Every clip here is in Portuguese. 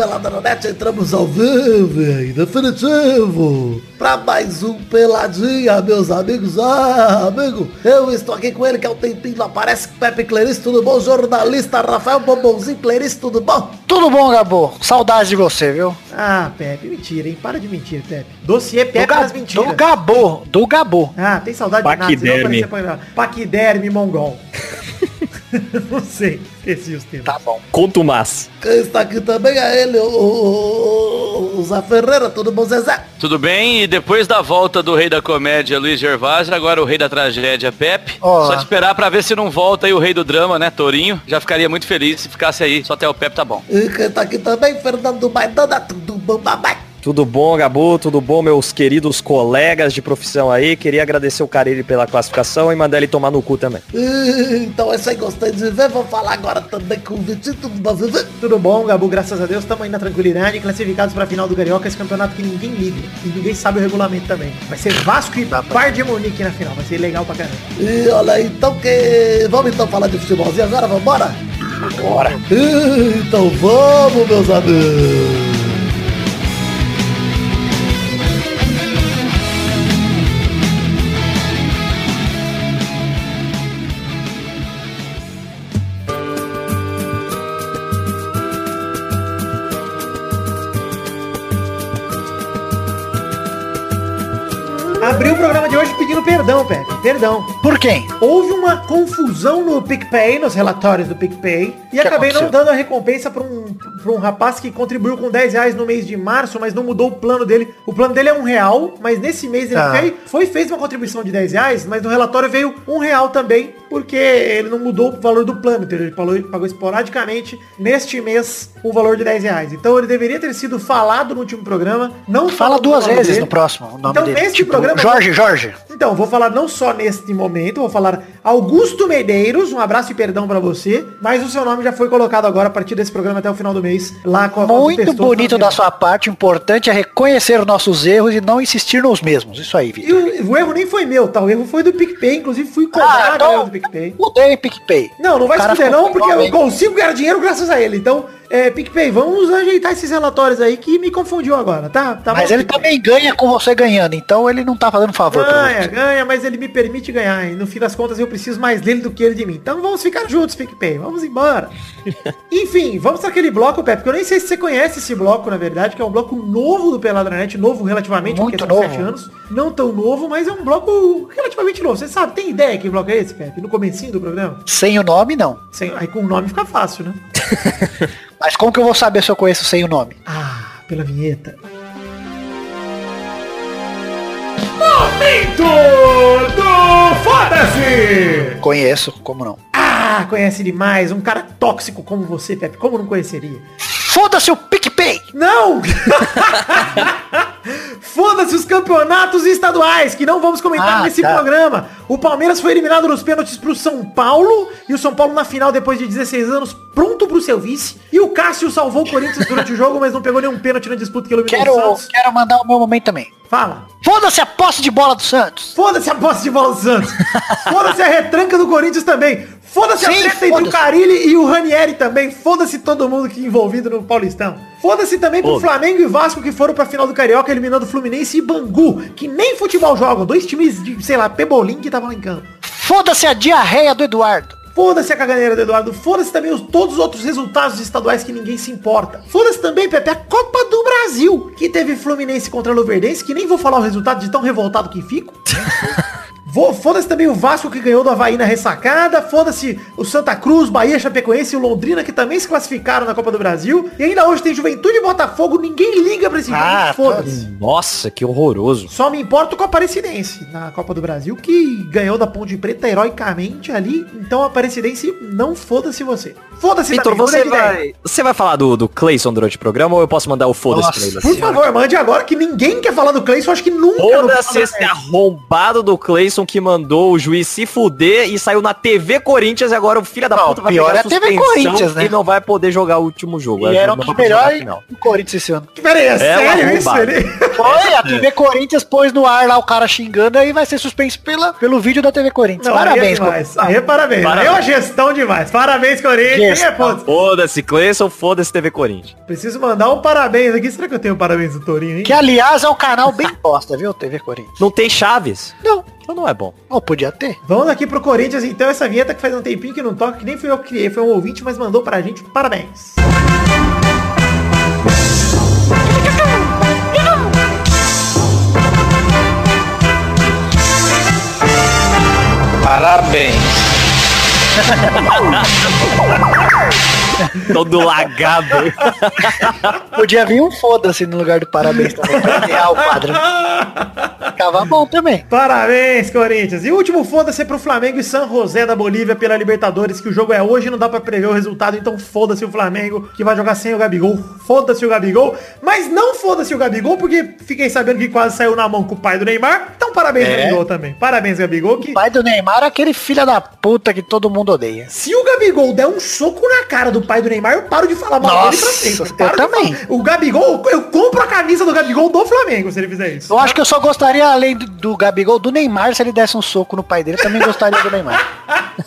do Peladranet, entramos ao vivo e definitivo para mais um Peladinha, meus amigos. Ah, amigo, eu estou aqui com ele que é o tempinho aparece, Pepe Clarice, tudo bom? Jornalista Rafael Bombonzinho Clarice, tudo bom? Tudo bom, Gabo? Saudade de você, viu? Ah, Pepe, mentira, hein? Para de mentir, Pepe. Dossiê Do, Pepe Ga das mentiras. do Gabo, do Gabo. Ah, tem saudade de Paquiderme. nada. aparecia pra- Paquiderme mongol. Não sei, esqueci os termos. Tá bom. Contumaz. Quem está aqui também é ele, o, o, o Zé Ferreira, tudo bom, Zezé? Tudo bem? E depois da volta do rei da comédia, Luiz Gervásio, agora o rei da tragédia, Pepe. Ó. Só esperar pra ver se não volta aí o rei do drama, né, Torinho. Já ficaria muito feliz se ficasse aí. Só até o Pepe tá bom. E quem está aqui também, Fernando Maidana, tudo bom, babai? Tudo bom, Gabu? Tudo bom, meus queridos colegas de profissão aí? Queria agradecer o Carilli pela classificação e mandar ele tomar no cu também. Então é isso aí, gostei de ver, vou falar agora também com o Vitinho, tudo bom, Vivi? Tudo bom, Gabu? Graças a Deus, estamos aí na tranquilidade, classificados para a final do Carioca, esse campeonato que ninguém liga. E ninguém sabe o regulamento também. Vai ser Vasco e Bar de Munique na final, vai ser legal pra caramba. E olha aí, então que... Vamos então falar de futebolzinho agora, vambora? Bora. Então vamos, meus amigos. Perdão, Pepe. Perdão. Por quem? Houve uma confusão no PicPay, nos relatórios do PicPay, e Que acabei não aconteceu? dando a recompensa para um, pra um rapaz que contribuiu com 10 reais no mês de março, mas não mudou o plano dele. O plano dele é um real, mas nesse mês ele Ah. foi, fez uma contribuição de 10 reais, mas no relatório veio um real também, porque ele não mudou o valor do plano, entendeu? Ele pagou, pagou esporadicamente neste mês o valor de 10 reais. Então ele deveria ter sido falado no último programa, não Fala duas vezes dele. no próximo o nome Então, dele. neste Tipo, programa- Jorge, Jorge. Então, vou falar não só neste momento, vou falar Augusto Medeiros, um abraço e perdão pra você, mas o seu nome já foi colocado agora a partir desse programa até o final do mês, lá com a Muito bonito da sua parte, o importante é reconhecer nossos erros e não insistir nos mesmos. Isso aí, E Vitor. o, o erro nem foi meu, tá? O erro foi do PicPay, inclusive fui cobrar Ah, então- do PicPay. Mudei PicPay. Não, não vai se fuder não, porque eu consigo ganhar dinheiro graças a ele. Então, é, PicPay, vamos ajeitar esses relatórios aí que me confundiu agora, tá? tá Mas bom, ele PicPay? também ganha com você ganhando, então ele não tá fazendo favor Ganha, ganha, mas ele me permite ganhar. E no fim das contas eu preciso mais dele do que ele de mim. Então vamos ficar juntos, PicPay. Vamos embora. Enfim, vamos para aquele bloco, Pepe, porque eu nem sei se você conhece esse bloco, na verdade, que é um bloco novo do Peladranet, novo relativamente, Muito porque são sete anos. Não tão novo, mas é um bloco relativamente novo. Você sabe, tem ideia que bloco é esse, Pepe? No comecinho do programa? Sem o nome, não. Sem, aí com o nome fica fácil, né? Mas como que eu vou saber se eu conheço sem o nome? Ah, pela vinheta. Momento do Foda-se! Conheço, como não? Ah, conhece demais. Um cara tóxico como você, Pepe. Como não conheceria? Foda-se o PicPay! Não! Foda-se os campeonatos estaduais, que não vamos comentar Ah, nesse tá. programa. O Palmeiras foi eliminado nos pênaltis pro São Paulo. E o São Paulo na final, depois de 16 anos, pronto pro seu vice. E o Cássio salvou o Corinthians durante o jogo, mas não pegou nenhum pênalti na disputa que eliminou o Quero, Santos. quero mandar o meu momento também. Fala. Foda-se a posse de bola do Santos! Foda-se a posse de bola do Santos. Foda-se a retranca do Corinthians também. Foda-se a treta entre o. Carilli e o Ranieri também. Foda-se todo mundo que é envolvido no Paulistão. Foda-se também pro Foda. Flamengo e Vasco que foram pra final do Carioca eliminando o Fluminense e Bangu, que nem futebol jogam. Dois times de, sei lá, pebolim que estavam lá em campo. Foda-se a diarreia do Eduardo! Foda-se a caganeira do Eduardo. Foda-se também os, todos os outros resultados estaduais que ninguém se importa. Foda-se também, Pepe, a Copa do Brasil, que teve Fluminense contra Luverdense, que nem vou falar o resultado de tão revoltado que fico. Foda-se também o Vasco que ganhou do Havaí na ressacada. Foda-se o Santa Cruz, Bahia, Chapecoense e o Londrina que também se classificaram na Copa do Brasil. E ainda hoje tem Juventude e Botafogo. Ninguém liga pra esse Ah, jogo. Foda-se. Nossa, que horroroso. Só me importo com a Aparecidense na Copa do Brasil, que ganhou da Ponte Preta heroicamente ali. Então a Aparecidense não foda-se você. Foda-se Vitor, você ideia. vai, você vai falar do, do Clayson durante o programa ou eu posso mandar o foda-se pra ele? Por favor, mande agora que ninguém quer falar do Cleison, acho que nunca. Foda-se esse arrombado do Clayson Edson que mandou o juiz se fuder e saiu na TV Corinthians e agora o filho da Não, puta vai pior pegar é a TV Corinthians, né? e não vai poder jogar o último jogo. E era um dos a melhores do Corinthians esse ano. Pera aí, é, É, sério isso? Foi, a TV Corinthians pôs no ar lá o cara xingando aí vai ser suspenso pela, pelo vídeo da TV Corinthians. Não, aí é Parabéns, demais. Aí é parabéns. Aí é uma gestão demais. Parabéns, Corinthians. Gestão. É, Foda-se, Cleison, foda-se TV Corinthians. preciso mandar um parabéns aqui. Será que eu tenho um parabéns do Torinho, hein? Que aliás é um canal bem bosta, viu, TV Corinthians? Não tem Chaves? Não, Então não é bom. ou podia ter. Vamos aqui pro Corinthians, então, essa vinheta que faz um tempinho que não toca, que nem fui eu que criei, foi um ouvinte, mas mandou pra gente. Parabéns. Parabéns. Todo lagado. Podia vir um foda-se no lugar do parabéns também, pra o quadro. Ficava bom também. Parabéns, Corinthians. E o último foda-se é pro Flamengo e San José da Bolívia pela Libertadores, que o jogo é hoje, não dá pra prever o resultado, então foda-se o Flamengo, que vai jogar sem o Gabigol. Foda-se o Gabigol. Mas não foda-se o Gabigol, porque fiquei sabendo que quase saiu na mão com o pai do Neymar. Então parabéns, É. Gabigol, também. Parabéns, Gabigol, que... O pai do Neymar é aquele filho da puta que todo mundo odeia. Se o Gabigol der um soco na cara do pai do Neymar, eu paro de falar mal dele pra Nossa, sempre. eu de também. falar. O Gabigol, eu compro a camisa do Gabigol do Flamengo, se ele fizer isso. Eu acho que eu só gostaria, além do, do Gabigol, do Neymar, se ele desse um soco no pai dele, eu também gostaria do Neymar.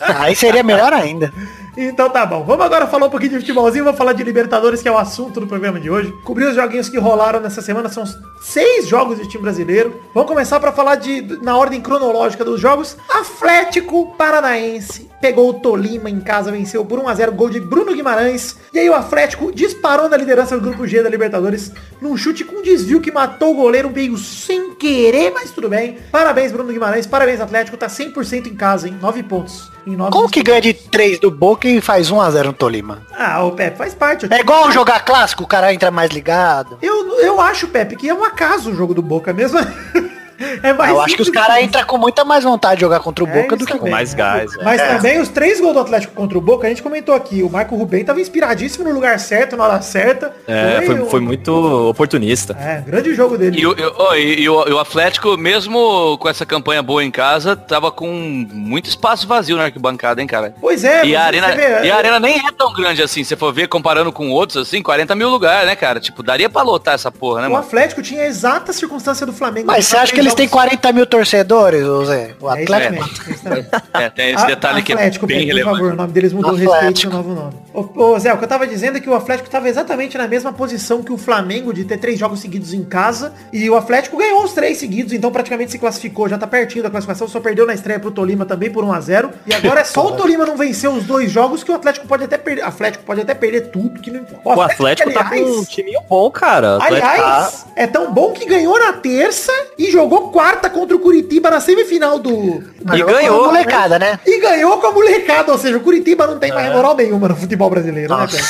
Aí seria melhor ainda. Então tá bom. Vamos agora falar um pouquinho de futebolzinho. Vamos falar de Libertadores, que é o assunto do programa de hoje. Cobrir os joguinhos que rolaram nessa semana. São seis jogos de time brasileiro. Vamos começar para falar de na ordem cronológica dos jogos. Atlético Paranaense pegou o Tolima em casa, venceu por 1x0, gol de Bruno Guimarães. E aí o Atlético disparou na liderança do grupo G da Libertadores num chute com desvio que matou o goleiro meio sem querer, mas tudo bem. Parabéns, Bruno Guimarães. Parabéns, Atlético. Tá 100% em casa, hein? 9 pontos. Em nove Como que ganha de 3 do Boca e faz 1x0 no Tolima? Ah, o Pepe faz parte. É igual jogar clássico, o cara entra mais ligado. Eu, eu acho, Pepe, que é um acaso o jogo do Boca mesmo. é mais Eu acho que os caras entram com muita mais vontade de jogar contra o É Boca do isso que com mais gás. é. Mas também os três gols do Atlético contra o Boca, a gente comentou aqui, o Marco Rubem tava inspiradíssimo no lugar certo, na hora certa. É, foi, um- foi muito oportunista. É, grande jogo dele. E o, e o- e- e o- e o Atlético, mesmo com essa campanha boa em casa, tava com muito espaço vazio na arquibancada, hein, cara? Pois é, E a, arena, vê, e a arena nem é tão grande assim, se for ver comparando com outros, assim, 40 mil lugares, né, cara? Tipo, daria pra lotar essa porra, né, o mano? Atlético tinha a exata circunstância do Flamengo. Mas você acha que eles têm 40 mil torcedores, ô Zé? O É Atlético. é. É, tem esse A- detalhe que é Atlético, bem Pepe, por relevante. favor, o nome deles mudou, respeite seu novo nome. Ô, ô, Zé, o que eu tava dizendo é que o Atlético tava exatamente na mesma posição que o Flamengo de ter três jogos seguidos em casa. E o Atlético ganhou os três seguidos, então praticamente se classificou, já tá pertinho da classificação, só perdeu na estreia pro Tolima também por 1 a 0 E agora é só o Tolima não vencer os dois jogos que o Atlético pode até perder. Atlético pode até perder tudo, que não importa. O Atlético tá com um timinho bom, cara. O Atlético Aliás, é tão bom que ganhou na terça e jogou quarta contra o Curitiba na semifinal do. E jogou com a ganhou, molecada, né? E ganhou com a molecada, ou seja, o Curitiba não tem mais moral nenhuma no futebol brasileiro, né, Pedro?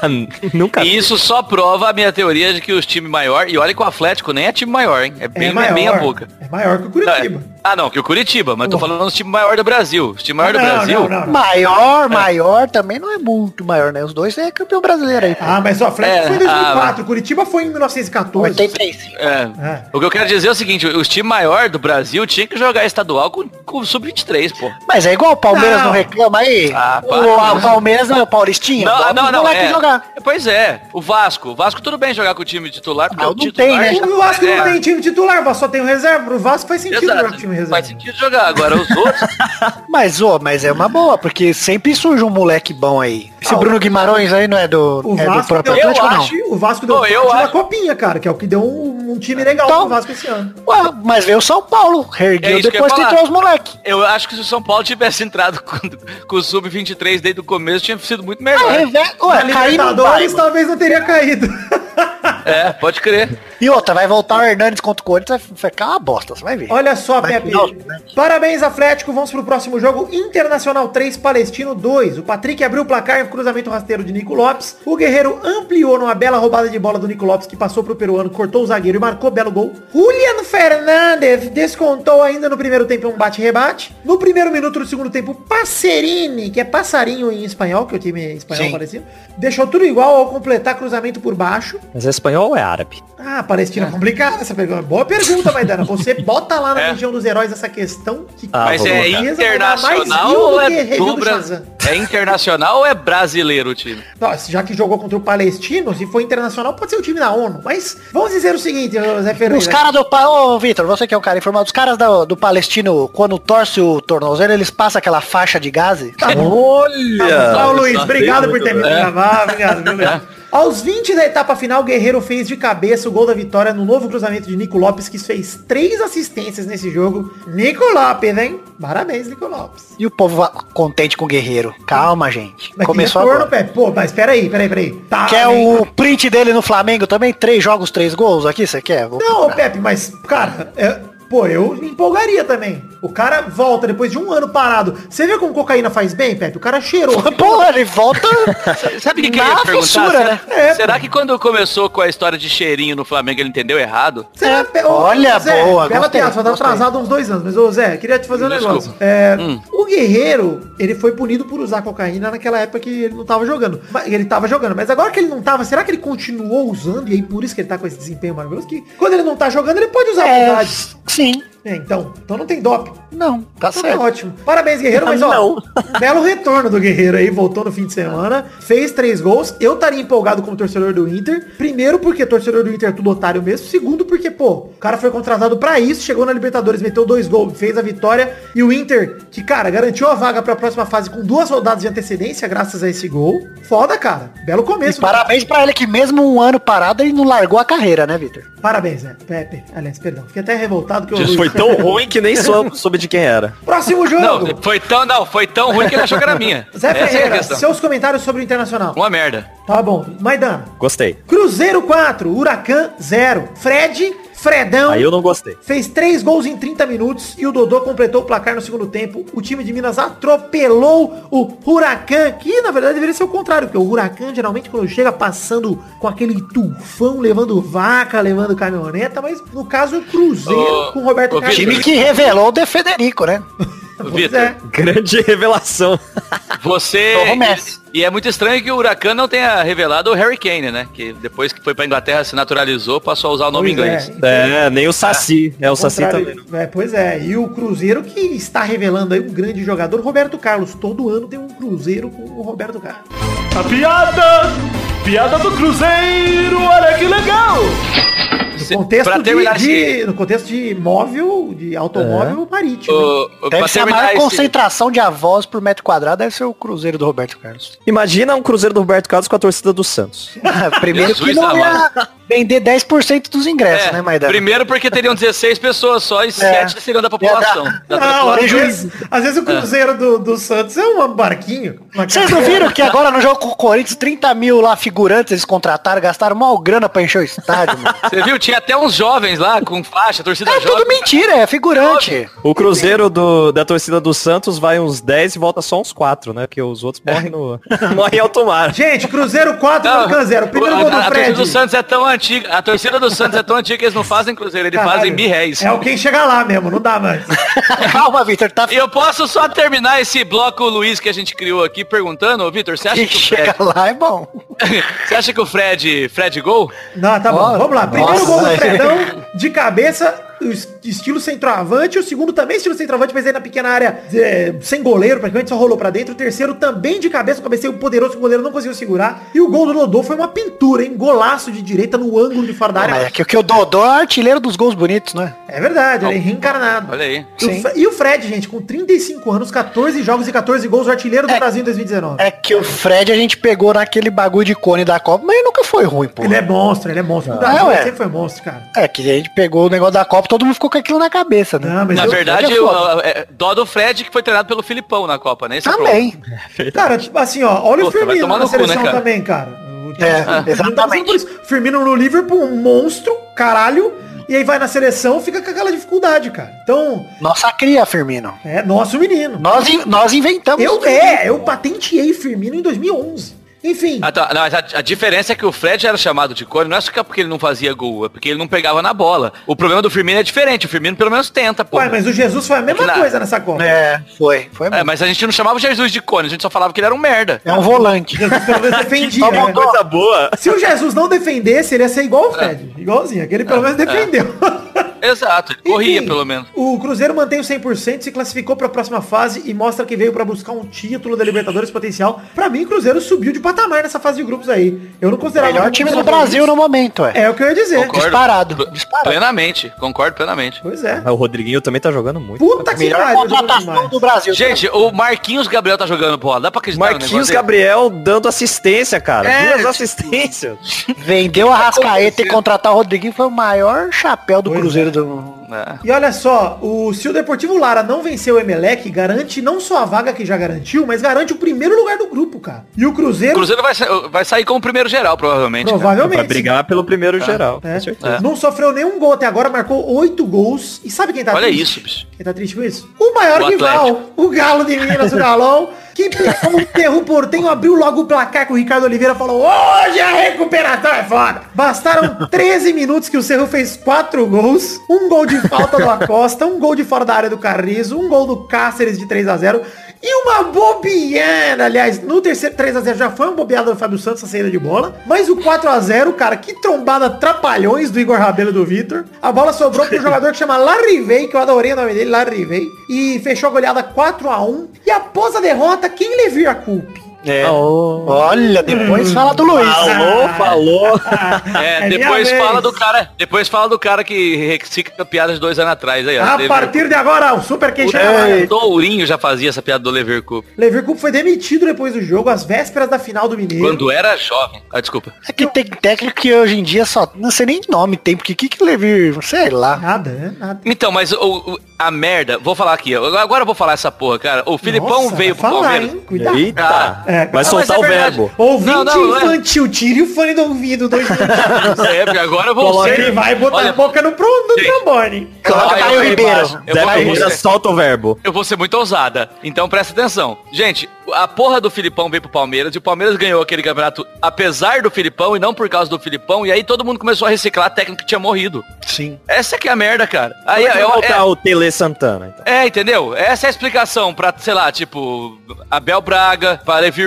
tá... Nunca. E isso só prova a minha teoria de que os times maior, e olha que o Atlético nem é time maior, hein? É bem é maior, meia boca. É maior que o Não, é- Curitiba. Ah, não, que o Curitiba, mas tô falando dos times maior do Brasil. Os times maior do Não, Brasil. não, não, não. Maior, maior também não é muito maior, né? Os dois é campeão brasileiro aí. Ah, mas o Atlético É, foi em 2004, ah, o Curitiba foi em 1914. 83. É. É. O que eu quero dizer é o seguinte, os times maior do Brasil tinham que jogar estadual com, com o sub-23, pô. Mas é igual o Palmeiras Não. não, reclama aí. Ah, o, a Palmeiras não é o Paulistinha. Não, não, não, moleque é. jogar. Pois é, o Vasco. O Vasco tudo bem jogar com o time titular, porque Ah, o não titular... tem, né? O Vasco É. não tem time titular, o Vasco só tem o reserva. O Vasco faz sentido jogar com Exato, time reserva. faz sentido jogar. Agora os outros... Mas, ô, mas é uma boa, porque sempre surge um moleque bom aí. Esse Ah, Bruno Guimarães aí não é do, O é do Vasco, próprio deu, Atlético, eu não? acho, o Vasco deu Pô, eu na acho- copinha, cara, que é o que deu um, um time legal Então- pro Vasco esse ano. Ué, mas veio o São Paulo, É ergueu eu depois que entrou os moleque. Eu acho que se o São Paulo tivesse entrado com, com o sub-23 desde o começo, tinha sido muito melhor. Ah, reve- Na Ué, vai, Libertadores talvez não teria caído. É, pode crer. E outra, vai voltar o Hernandes contra o Corinthians, vai ficar uma bosta, você vai ver. Olha só, Vai Pepe. final, né? Parabéns, Atlético. Vamos pro próximo jogo. Internacional 3, Palestino 2. O Patrick abriu o placar em cruzamento rasteiro de Nico Lopes. O Guerreiro ampliou numa bela roubada de bola do Nico Lopes, que passou pro peruano, cortou o zagueiro e marcou belo gol. Julian Fernandes descontou ainda no primeiro tempo um bate-rebate. No primeiro minuto do segundo tempo, Passerini, que é passarinho em espanhol, que é o time espanhol Sim. parecido, deixou tudo igual ao completar cruzamento por baixo. Mas é espanhol ou é árabe? Ah, Palestina é complicada essa pergunta. Boa pergunta, Maidana. Você bota lá na É. Legião dos Heróis essa questão que Ah, Mas vou é internacional ou é do do Bra- Shazam. É internacional ou é brasileiro o time? Nossa, já que jogou contra o Palestino, se for internacional, pode ser o time da ONU. Mas vamos dizer o seguinte, Zé Ferreira. Os caras do... Pa- Ô, Vitor, você que é um cara informado. Os caras do, do Palestino, quando torce o tornozelo, eles passam aquela faixa de gaze? Tá bom. Olha! Ó, Luiz, Nossa, obrigado por ter me gravar. Obrigado, viu? Aos 20 da etapa final, o Guerreiro fez de cabeça o gol da vitória no novo cruzamento de Nico Lopes, que fez três assistências nesse jogo. Nico Lopes, hein? Parabéns, Nico Lopes. E o povo contente com o Guerreiro. Calma, gente. Mas Começou retorno, agora. Pepe. Pô, mas peraí, peraí, peraí. Tá, Quer hein? o print dele no Flamengo também? Três jogos, três gols aqui, você quer? Vou Não. Pepe, mas, cara, é- pô, eu me empolgaria também. O cara volta depois de um ano parado. Você vê como cocaína faz bem, Pepe? O cara cheirou. Pô, ele volta Sabe o que, que eu na ia perguntar? fissura, será, né? É, será pô. que quando começou com a história de cheirinho no Flamengo ele entendeu errado? Será, Pe- ô, olha, Zé, boa, Bela piada, só tá atrasado uns dois anos. Mas, ô Zé, queria te fazer um Desculpa. negócio. É, Hum. O Guerreiro, ele foi punido por usar cocaína naquela época que ele não tava jogando. Ele tava jogando, mas agora que ele não tava, será que ele continuou usando? E aí por isso que ele tá com esse desempenho maravilhoso? Que quando ele não tá jogando, ele pode usar É, vontade. sim. seen É, então, então não tem doping. Não, tá Então tá certo. ótimo. Parabéns, Guerreiro, mas ó, Não. belo retorno do Guerreiro aí, voltou no fim de semana, fez três gols. Eu estaria empolgado como torcedor do Inter. Primeiro, porque torcedor do Inter é tudo otário mesmo. Segundo, porque, pô, o cara foi contratado pra isso, chegou na Libertadores, meteu dois gols, fez a vitória. E o Inter, que, cara, garantiu a vaga pra próxima fase com duas rodadas de antecedência, graças a esse gol. Foda, cara. Belo E começo. parabéns pra ele que mesmo um ano parado, ele não largou a carreira, né, Vitor? Parabéns, né? Pepe. Aliás, perdão. Fiquei até revoltado que eu... Isso foi tão ruim que nem sou, soube de quem era. Próximo jogo. Não, foi tão, não, foi tão ruim que ele achou que era minha. Zé é Ferreira, questão. seus comentários sobre o Internacional. Uma merda. Tá bom. Maidana. Gostei. Cruzeiro 4, Huracan 0. Fred, Fredão, Aí eu não gostei. fez 3 gols em 30 minutos e o Dodô completou o placar no segundo tempo. O time de Minas atropelou o Huracan, que na verdade deveria ser o contrário, porque o Huracan geralmente quando chega passando com aquele tufão, levando vaca, levando caminhoneta, mas no caso o Cruzeiro Ô, com o Roberto Carlos. Time que revelou o De Federico, né? Vitor, é. Grande revelação. Você. Messi. E é muito estranho que o Huracan não tenha revelado o Harry Kane, né? Que depois que foi pra Inglaterra se naturalizou, passou a usar o nome Pois inglês. É, nem o Saci. É, o Saci Contrário- também. não. É, pois é, e o Cruzeiro que está revelando aí um grande jogador, Roberto Carlos. Todo ano tem um Cruzeiro com o Roberto Carlos. A piada! Piada do Cruzeiro, olha que legal! Contexto, pra de, terminar de- esse- no contexto de móvel, de automóvel marítimo. hein? O- o- Deve ser a maior esse- concentração de avós por metro quadrado, deve ser o Cruzeiro do Roberto Carlos. Imagina um Cruzeiro do Roberto Carlos com a torcida do Santos. Primeiro que Jesus não ia vender 10% dos ingressos, É, né, Maidana? primeiro porque teriam 16 pessoas só e 7 seriam da população. Da Não, às vezes, às vezes o Cruzeiro do, do Santos é um barquinho. uma Vocês não viram que agora no jogo com o Corinthians, 30 mil lá figurantes eles contrataram, gastaram mal grana pra encher o estádio, mano. Você viu? Tinha até uns jovens lá com faixa, torcida É tudo jovem. mentira, é figurante. O Cruzeiro do, da torcida do Santos vai uns 10 e volta só uns 4, né? Porque os outros morrem no. morrem em alto mar. Gente, Cruzeiro 4, Não, Huracan 0. Primeiro gol do a torcida Fred. do Santos é tão antiga. A torcida do Santos é tão antiga que eles não fazem cruzeiro, eles Caralho. fazem mil réis. É o quem chega lá mesmo, não dá mais. Calma, Vitor, tá E eu posso só terminar esse bloco Luiz que a gente criou aqui perguntando, Vitor, você acha Quem que o chega Fred, lá é bom. você acha que o Fred, Fred gol? Não, tá bom. Vamos lá. Primeiro nossa, gol do. Fredão, de cabeça, estilo centroavante. O segundo também estilo centroavante, mas aí na pequena área, é, sem goleiro, praticamente só rolou pra dentro. O terceiro também de cabeça, um cabeceio poderoso que o goleiro não conseguiu segurar. E o gol do Dodô foi uma pintura, hein? Golaço de direita no ângulo de fora da área. É que, que o Dodô é artilheiro dos gols bonitos, né? É verdade, ele é reencarnado. Olha aí. E o E o Fred, gente, com 35 anos, 14 jogos e 14 gols, o artilheiro do É. Brasil em 2019. É que o Fred a gente pegou naquele bagulho de cone da Copa, mas ele nunca foi ruim, pô. Ele é monstro, ele é monstro. O Brasil Ah, ué. sempre foi monstro, cara. É que a gente pegou o negócio da Copa, todo mundo ficou com aquilo na cabeça, né? Não, mas Na eu- verdade, é o, foda. é, dó do Fred que foi treinado pelo Filipão na Copa, né? Esse é Também. Cara, tipo assim, ó, olha Puta, o Firmino na no cu, né, seleção cara? também, cara. É, o Firmino tá exatamente. passando por isso. Firmino no Liverpool, um monstro, caralho, e aí vai na seleção, fica com aquela dificuldade, cara. Então, Nossa cria, Firmino. é nosso menino. Nós, in- nós inventamos. Eu, é, eu patenteei Firmino em 2011. Enfim. Ah, tá. Não, mas a, a diferença é que o Fred era chamado de cone, não é só que é porque ele não fazia gol, é porque ele não pegava na bola. O problema do Firmino é diferente, o Firmino pelo menos tenta, pô. Ué, mas o Jesus foi a mesma Na- coisa nessa Copa. É, foi. Foi É, mas a gente não chamava o Jesus de cone, a gente só falava que ele era um merda. É um volante. Jesus pelo menos defendia. Né? dó. Coisa boa. Se o Jesus não defendesse, ele ia ser igual o Fred. Igualzinho. Aquele pelo menos defendeu. Exato, ele corria Enfim, pelo menos. O Cruzeiro mantém o 100%, se classificou para a próxima fase e mostra que veio para buscar um título da Libertadores potencial. Pra mim, o Cruzeiro subiu de patamar nessa fase de grupos aí. Eu não considerava... Melhor time do. Brasil no momento, é. É o que eu ia dizer. Concordo. disparado, disparado. Plenamente, concordo plenamente. Pois é. O Rodriguinho também tá jogando muito. Puta que Melhor pariu, contratação do Brasil. Gente, o Marquinhos Gabriel tá jogando bola, dá pra acreditar Marquinhos Gabriel dando assistência, cara. É, Duas assistências. Vendeu a Rascaeta e contratar o Rodriguinho foi o maior chapéu do Pois Cruzeiro do. É. E olha só, o, se o Deportivo Lara não vencer o Emelec, garante não só a vaga que já garantiu, mas garante o primeiro lugar do grupo, cara. E o O Cruzeiro, Cruzeiro vai, vai sair como primeiro geral, provavelmente. cara. provavelmente. Pra brigar pelo primeiro geral. É. Com certeza. Não sofreu nenhum gol até agora, marcou oito gols. E sabe quem tá Olha triste? isso, bicho. Quem tá triste com isso? O maior O rival, o Galo de Minas, o Galão, que pegou um terro portenho, abriu logo o placar com o Ricardo Oliveira falou, hoje a recuperação é foda. Bastaram 13 minutos que o Cerro fez quatro gols, um gol de falta do Acosta, um gol de fora da área do Carrizo, um gol do Cáceres de 3 a 0 e uma bobeada, aliás, no terceiro 3x0 já foi uma bobeada do Fábio Santos a saída de bola. Mas o 4x0, cara, que trombada trapalhões do Igor Rabelo e do Vitor. A bola sobrou pro jogador que chama Larrivei, que eu adorei o nome dele, Larrivei. E fechou a goleada 4x1. E após a derrota, quem levou a culpa? É. Alô, Olha, depois fala do Luiz. falou, falou. É, É depois fala vez. do cara, depois fala do cara que recicla piadas de dois anos atrás aí, ó. A Lever- partir de agora, o Super Queixo o Tourinho já fazia essa piada do Leverkusen Leverkusen foi demitido depois do jogo, às vésperas da final do Mineiro. quando era jovem. Ah, desculpa. É que tem técnico que hoje em dia só. Não sei nem nome tem, porque que que levir, sei lá. Nada, né? Nada. Então, mas o, o- a merda, vou falar aqui, agora eu vou falar essa porra, cara. O Filipão Nossa, veio pro falar, Palmeiras. hein? Cuidado. Eita. É, Vai ah, soltar mas é o verbo. Ouvinte Não, não, não é. infantil, tire o fone do ouvido, dois minutos. É, porque agora eu vou. Ele vai botar Olha, a boca no, pro, no trombone. Coloca eu Caio vou- Ribeiro. Eu vou, Zé Ferreira, solta o verbo. eu vou ser muito ousada. Então presta atenção. Gente, a porra do Filipão veio pro Palmeiras e o Palmeiras ganhou aquele campeonato apesar do Filipão e não por causa do Filipão. E aí todo mundo começou a reciclar a técnica que tinha morrido. Sim. Essa que é a merda, cara. Aí Vai eu, voltar é, o Tele Santana, então. é, entendeu? Essa é a explicação pra, sei lá, tipo, Abel Braga, para Levir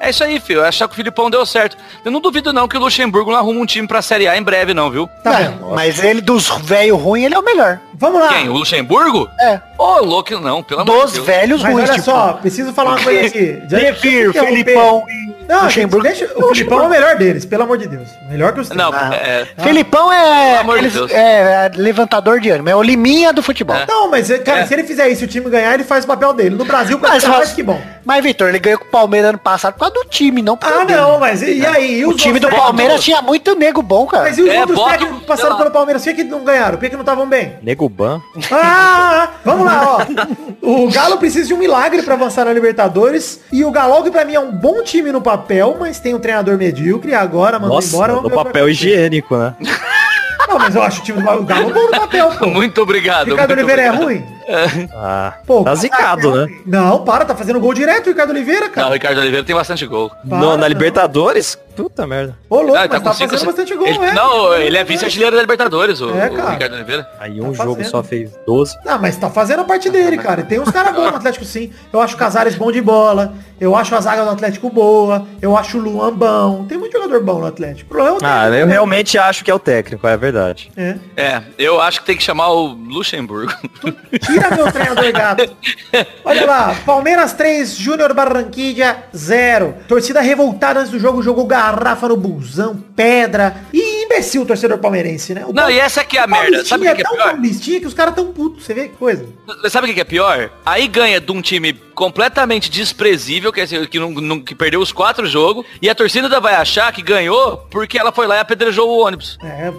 É isso aí, filho. Achar que o Filipão deu certo. Eu não duvido não que o Luxemburgo não arruma um time pra Série A em breve, não, viu? Tá É, vendo? mas ele dos velho ruim, ele é o melhor. Vamos lá. Quem? O Luxemburgo? É. Ô, louco, não, pelo amor Dos de Deus. velhos Mas ruins, olha tipo. só, preciso falar uma coisa aqui. Interromper. Felipão e Não, Luxemburgo. deixa, o Filipão é o melhor deles, pelo amor de Deus. Melhor que os três. Não, Ah. é, Felipão é, Pelo amor de é, é levantador de ânimo, é o liminha do futebol. É. Não, mas, cara, É. se ele fizer isso e o time ganhar, ele faz o papel dele. No Brasil, Mas, mais que bom. mas Vitor, ele ganhou com o Palmeiras ano passado por causa do time, não por Ah, dele. não, mas e, e aí? E O time do Palmeiras tinha muito nego bom, cara. Mas e os É, outros técnicos que passaram pelo Palmeiras? Por que, não ganharam? Por que não estavam bem? Nego Ban. Ah, vamos lá, ó. O Galo precisa de um milagre pra avançar na Libertadores. E o Galo, que pra mim é um bom time no papel, mas tem um treinador medíocre. E agora mandou Nossa, embora. no o vai papel higiênico, né? Não, mas eu acho o time do Galo bom no papel, pô. Muito obrigado. Ricardo muito Oliveira é obrigado. ruim? Ah, Pô, tá zicado, né? Não, para, tá fazendo gol direto o Ricardo Oliveira, Não, o cara. Ricardo Oliveira tem bastante gol. Para, No- na não. Libertadores? Puta merda. Ô, louco, Ah, ele mas tá, cinco- fazendo bastante gol, ele, é. Não, ele é vice-artilheiro da Libertadores, o, É, o cara. Ricardo Oliveira. Aí Tá um jogo fazendo. só fez 12. Ah, mas tá fazendo a parte dele, cara. E tem uns caras bons no Atlético sim. Eu acho o Casares bom de bola. Eu acho a zaga do Atlético boa. Eu acho o Luan bom. Tem muito jogador bom no Atlético. O problema é o Ah, eu né? realmente acho que é o técnico, é verdade. É. É, eu acho que tem que chamar o Luxemburgo. Tira meu treinador gato. Olha lá, Palmeiras 3, Júnior Barranquilla 0. Torcida revoltada antes do jogo, jogou garrafa no busão, pedra. E imbecil o torcedor palmeirense, né? O Não, Pal- e essa aqui é a o merda. Sabe o que que é tão pior? que os caras tão putos. Você vê que coisa. Sabe o que é pior? Aí ganha de um time completamente desprezível, que, é que, não, não- que perdeu os quatro jogos, e a torcida ainda vai achar que ganhou porque ela foi lá e apedrejou o ônibus. É,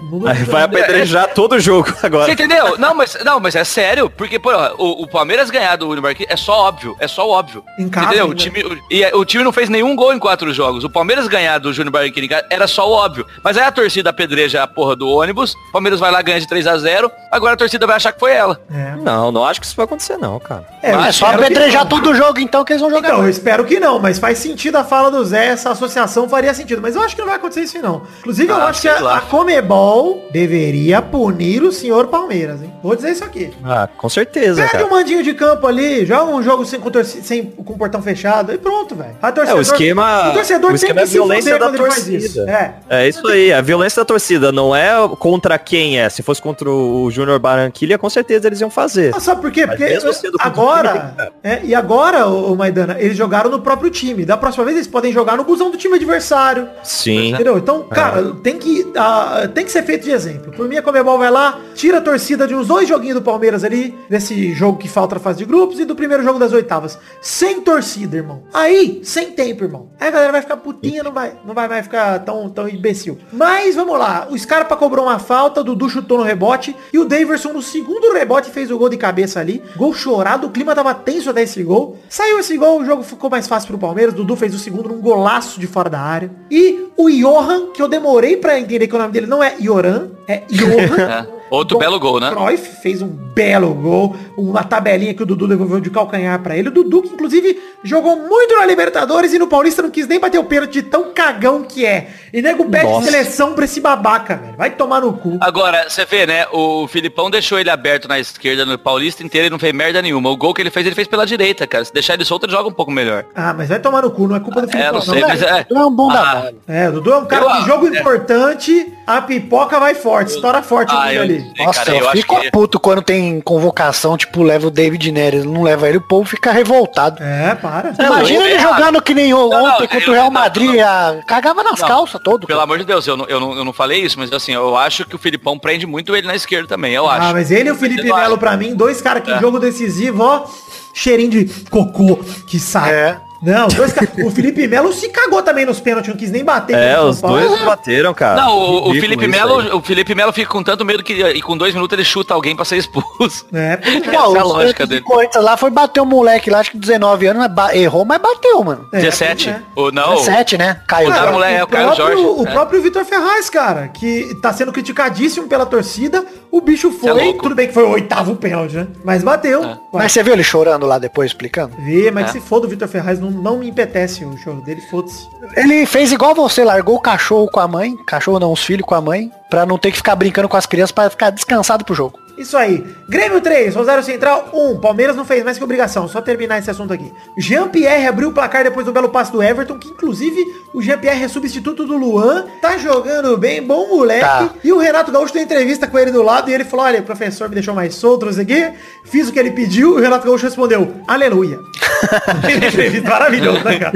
vai apedrejar todo o jogo Você agora. entendeu? Não, mas, não, mas é sério, porque, pô, o, o Palmeiras ganhar do Júnior Barranquilla é só óbvio, é só óbvio. Em casa entendeu? O time, o, e é- o time não fez nenhum gol em quatro jogos. O Palmeiras ganhar do Júnior casa era só óbvio. Mas aí a torcida apedreja a porra do ônibus, o Palmeiras vai lá ganha de 3 a 0 agora a torcida vai achar que foi ela. É. Não, não acho que isso vai acontecer não, cara. É, eu É só apedrejar todo o jogo então que eles vão jogar. Então, eu espero que não, mas faz sentido a fala do Zé, essa associação faria sentido. Mas eu acho que não vai acontecer isso não. Inclusive, eu Ah, acho que a, a Comebol deveria punir o senhor Palmeiras, hein? Vou dizer isso aqui. Ah, com certeza, Pega cara. um mandinho de campo ali, joga um jogo sem, com, torci- sem, com portão fechado e pronto, velho. É, o esquema, o torcedor o esquema tem é a violência da isso. torcida. É. É isso aí, a violência da torcida não é contra quem é. Se fosse contra o Júnior Barranquilha, com certeza eles iam fazer. Ah, Sabe por quê? Porque o agora, é, e agora, ô Maidana, eles jogaram no próprio time. Da próxima vez eles podem jogar no busão do time adversário. Sim. Entendeu? Então, É. cara, tem que, ah, tem que ser feito de exemplo. Por mim, a Comebol vai lá, tira a torcida de uns dois joguinhos do Palmeiras ali, desse jogo que falta na fase de grupos, e do primeiro jogo das oitavas. Sem torcida, irmão. Aí, sem tempo, irmão. Aí a galera vai ficar putinha, não vai, não vai mais ficar tão, tão imbecil. Mas, vamos lá. O Scarpa cobrou uma falta, o Dudu chutou no rebote, e o Daverson no segundo rebote fez o gol de cabeça ali. Gol chorado, o clima tava tenso até esse gol. Saiu esse gol, o jogo ficou mais fácil pro Palmeiras. Dudu fez o segundo num golaço de fora da área. E o Johan, que eu demorei pra entender que o nome dele não é Ioran, é Johan. É. Outro belo gol, né? Cruyff fez um belo gol, uma tabelinha que o Dudu devolveu de calcanhar pra ele. O Dudu, que inclusive jogou muito na Libertadores e no Paulista não quis nem bater o pênalti de tão cagão que é. E nego pede Nossa. seleção pra esse babaca, velho. Vai tomar no cu. Agora, você vê, né? O Filipão deixou ele aberto na esquerda no Paulista inteiro e não fez merda nenhuma. O gol que ele fez, ele fez pela direita, cara. Se deixar ele solto, ele joga um pouco melhor. Ah, mas vai tomar no cu, não é culpa do É, Filipão, não sei, não. mas é. Não é um bunda Ah, mole. É, o Dudu é um cara Eu- que jogo é. importante, a pipoca vai forte, estoura forte o Ah, Dudu eu ali. Não Nossa, cara, eu eu acho fico que... puto quando tem convocação, tipo, leva o David Neres, não leva ele, o povo fica revoltado. É, para. Imagina eu- ele eu- jogando que nem o- Não, não, ontem contra o Real não, Madrid, não. a- cagava nas Não, calças todo. Pelo cara. amor de Deus, eu não, eu, não, eu não falei isso, mas assim, eu acho que o Filipão prende muito ele na esquerda também, eu acho. Ah, mas ele e o Felipe. Melo, pra mim, dois caras que em É. jogo decisivo, ó, cheirinho de cocô que sai. É. Não, dois caras. o Felipe Melo se cagou também nos pênaltis, não quis nem bater. É, o os São Paulo. dois bateram, cara. Não, o, o Felipe Melo, aí. o Felipe Melo fica com tanto medo que e com dois minutos ele chuta alguém pra ser expulso. É, porque- Essa é a o lógica dele. Corinthians lá foi bater o moleque lá, acho que 19 anos, errou, mas bateu, mano. é, 17. é. Ou não. 17, né? Caiu. Cara, Cara, moleque, é o o Caio próprio, Jorge, o é. próprio Vitor Ferraz, cara, que tá sendo criticadíssimo pela torcida, o bicho é foi, louco. tudo bem que foi o oitavo pênalti, né? Mas bateu. É. Mas você viu ele chorando lá depois, explicando? Vê, mas É. se for do Vitor Ferraz, não, não me empetece o choro dele, foda-se. Ele fez igual você, largou o cachorro com a mãe, cachorro não, os filhos com a mãe, pra não ter que ficar brincando com as crianças, pra ficar descansado pro jogo. Isso aí. Grêmio 3, Rosário Central 1. Palmeiras não fez mais que obrigação. Só terminar esse assunto aqui. Jean-Pierre abriu o placar depois do belo passe do Everton, que inclusive o Jean-Pierre é substituto do Luan. Tá jogando bem, bom moleque. Tá. E o Renato Gaúcho tem entrevista com ele do lado e ele falou, olha, o professor me deixou mais solto, não sei o quê. Fiz o que ele pediu e o Renato Gaúcho respondeu, aleluia. entrevista maravilhoso, né, cara?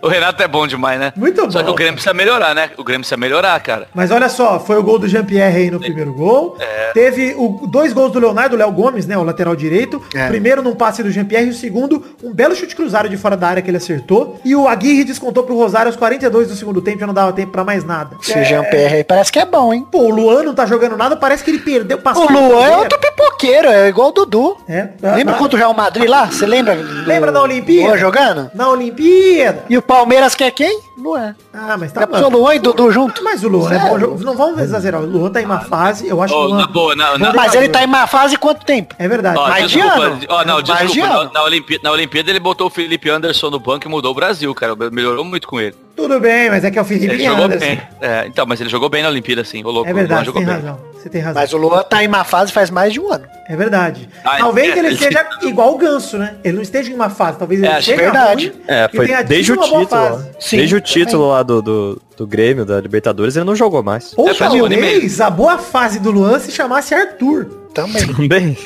o Renato é bom demais, né? Muito Só bom. que o Grêmio precisa melhorar, né? O Grêmio precisa melhorar, cara. Mas olha só, foi o gol do Jean-Pierre aí no primeiro gol. É. Teve o, dois gols do Leonardo, Léo Gomes, né? O lateral direito. É. O primeiro num passe do Jean-Pierre e o segundo, um belo chute cruzado de fora da área que ele acertou. E o Aguirre descontou pro Rosário aos 42 do segundo tempo, já não dava tempo pra mais nada. Esse Jean-Pierre aí parece que é bom, hein? Pô, o Luan não tá jogando nada, parece que ele perdeu, passou. O Luan é outro pipoqueiro, é igual o Dudu. É. Lembra Ah, contra o Real Madrid lá? Você lembra? do- Lembra da Olimpíada? Luan jogando? Na Olimpíada. E o Palmeiras quer quem? Luan. Ah, mas tá Já pensou Luan e Dudu junto? Mas o Luan é bom jogo. Não vamos exagerar. O Luan tá em uma fase, eu acho Ô, que o Luan... na boa, na, na, Mas ele tá em má fase quanto tempo? É verdade. Mais de desculpa, ano. ó, não, Mais de desculpa. ano. Na, na, Olimpíada, na Olimpíada ele botou o Felipe Anderson no banco e mudou o Brasil, cara. Melhorou muito com ele. Tudo bem, mas é que é o Felipe Ele jogou Anderson. bem. É, então, mas ele jogou bem na Olimpíada, sim. Ô, louco, É o verdade, você jogou tem bem. razão. Você tem razão. Mas o Luan tá em má fase faz mais de um ano. É verdade. Ah, talvez é, ele ele- seja igual o Ganso, né? Ele não esteja em uma fase, talvez ele É, que esteja verdade. ruim É, e foi desde o uma título. ó. Sim, desde o também. título lá do, do, do Grêmio, da Libertadores, ele não jogou mais. Ou É, faz um talvez a boa fase do Luan se chamasse Arthur. Também. Também.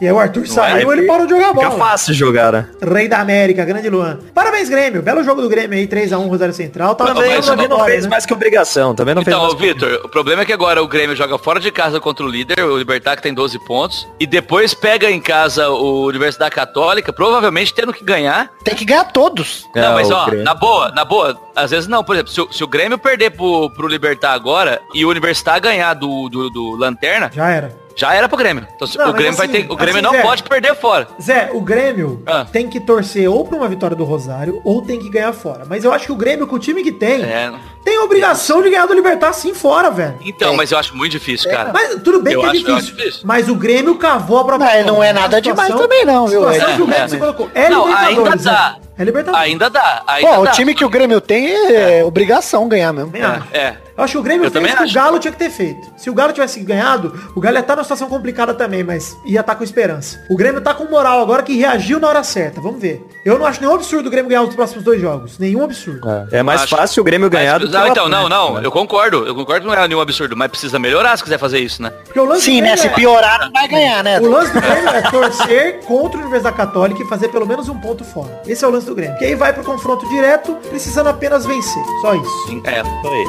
E aí o Arthur saiu é? ele parou de jogar Fica bola. fácil jogar, né? Rei da América, grande Luan. Parabéns, Grêmio. Belo jogo do Grêmio aí, 3x1 Rosário Central. Tá Também, não fez né? mais que obrigação. Também não Então, fez mais que... Vitor, o problema é que agora o Grêmio joga fora de casa contra o líder, o Libertar que tem 12 pontos, e depois pega em casa o Universidade Católica, provavelmente tendo que ganhar. Tem que ganhar todos. É, não, mas o ó, Grêmio. na boa, na boa, às vezes não. Por exemplo, se, o- se o Grêmio perder pro, pro Libertar agora e o Universitar ganhar do, do, do Lanterna, Já era. Já era pro Grêmio. Então, Não, o Grêmio vai assim, ter. O Grêmio assim, não Zé, pode perder fora. Zé, o Grêmio Ah. tem que torcer ou pra uma vitória do Rosário ou tem que ganhar fora. Mas eu acho que o Grêmio, com o time que tem, É. tem obrigação de ganhar do Libertar sim fora, velho. Então, mas eu acho muito difícil, cara. Mas tudo bem Eu que é acho- eu difícil, acho difícil. Mas o Grêmio cavou a própria Mas não é nada demais situação- também não, viu? a situação É, que o Grêmio é, se né? colocou. É Não, ainda Libertadores, dá. né? É Libertadores. Ainda dá. Ainda Pô, o dá. time que o Grêmio tem é, obrigação ganhar mesmo. Acho. É. Eu acho que o Grêmio Eu fez também o que acho. o Galo tinha que ter feito. Se o Galo tivesse ganhado, o Galo ia estar numa situação complicada também, mas ia estar com esperança. O Grêmio tá com moral agora que reagiu na hora certa. Vamos ver. Eu não acho nenhum absurdo o Grêmio ganhar os próximos dois jogos. Nenhum absurdo. É, é mais Acho- fácil o Grêmio ganhar do que não, o então, não, Atlético, não, né? eu concordo. Eu concordo que não é nenhum absurdo, mas precisa melhorar se quiser fazer isso, né? Porque o lance Sim, né? Se é- piorar, não vai ganhar, né? O lance do Grêmio é torcer contra a Universidade Católica e fazer pelo menos um ponto fora. Esse é o lance do Grêmio. Que aí vai pro confronto direto, precisando apenas vencer. Só isso. Sim, É.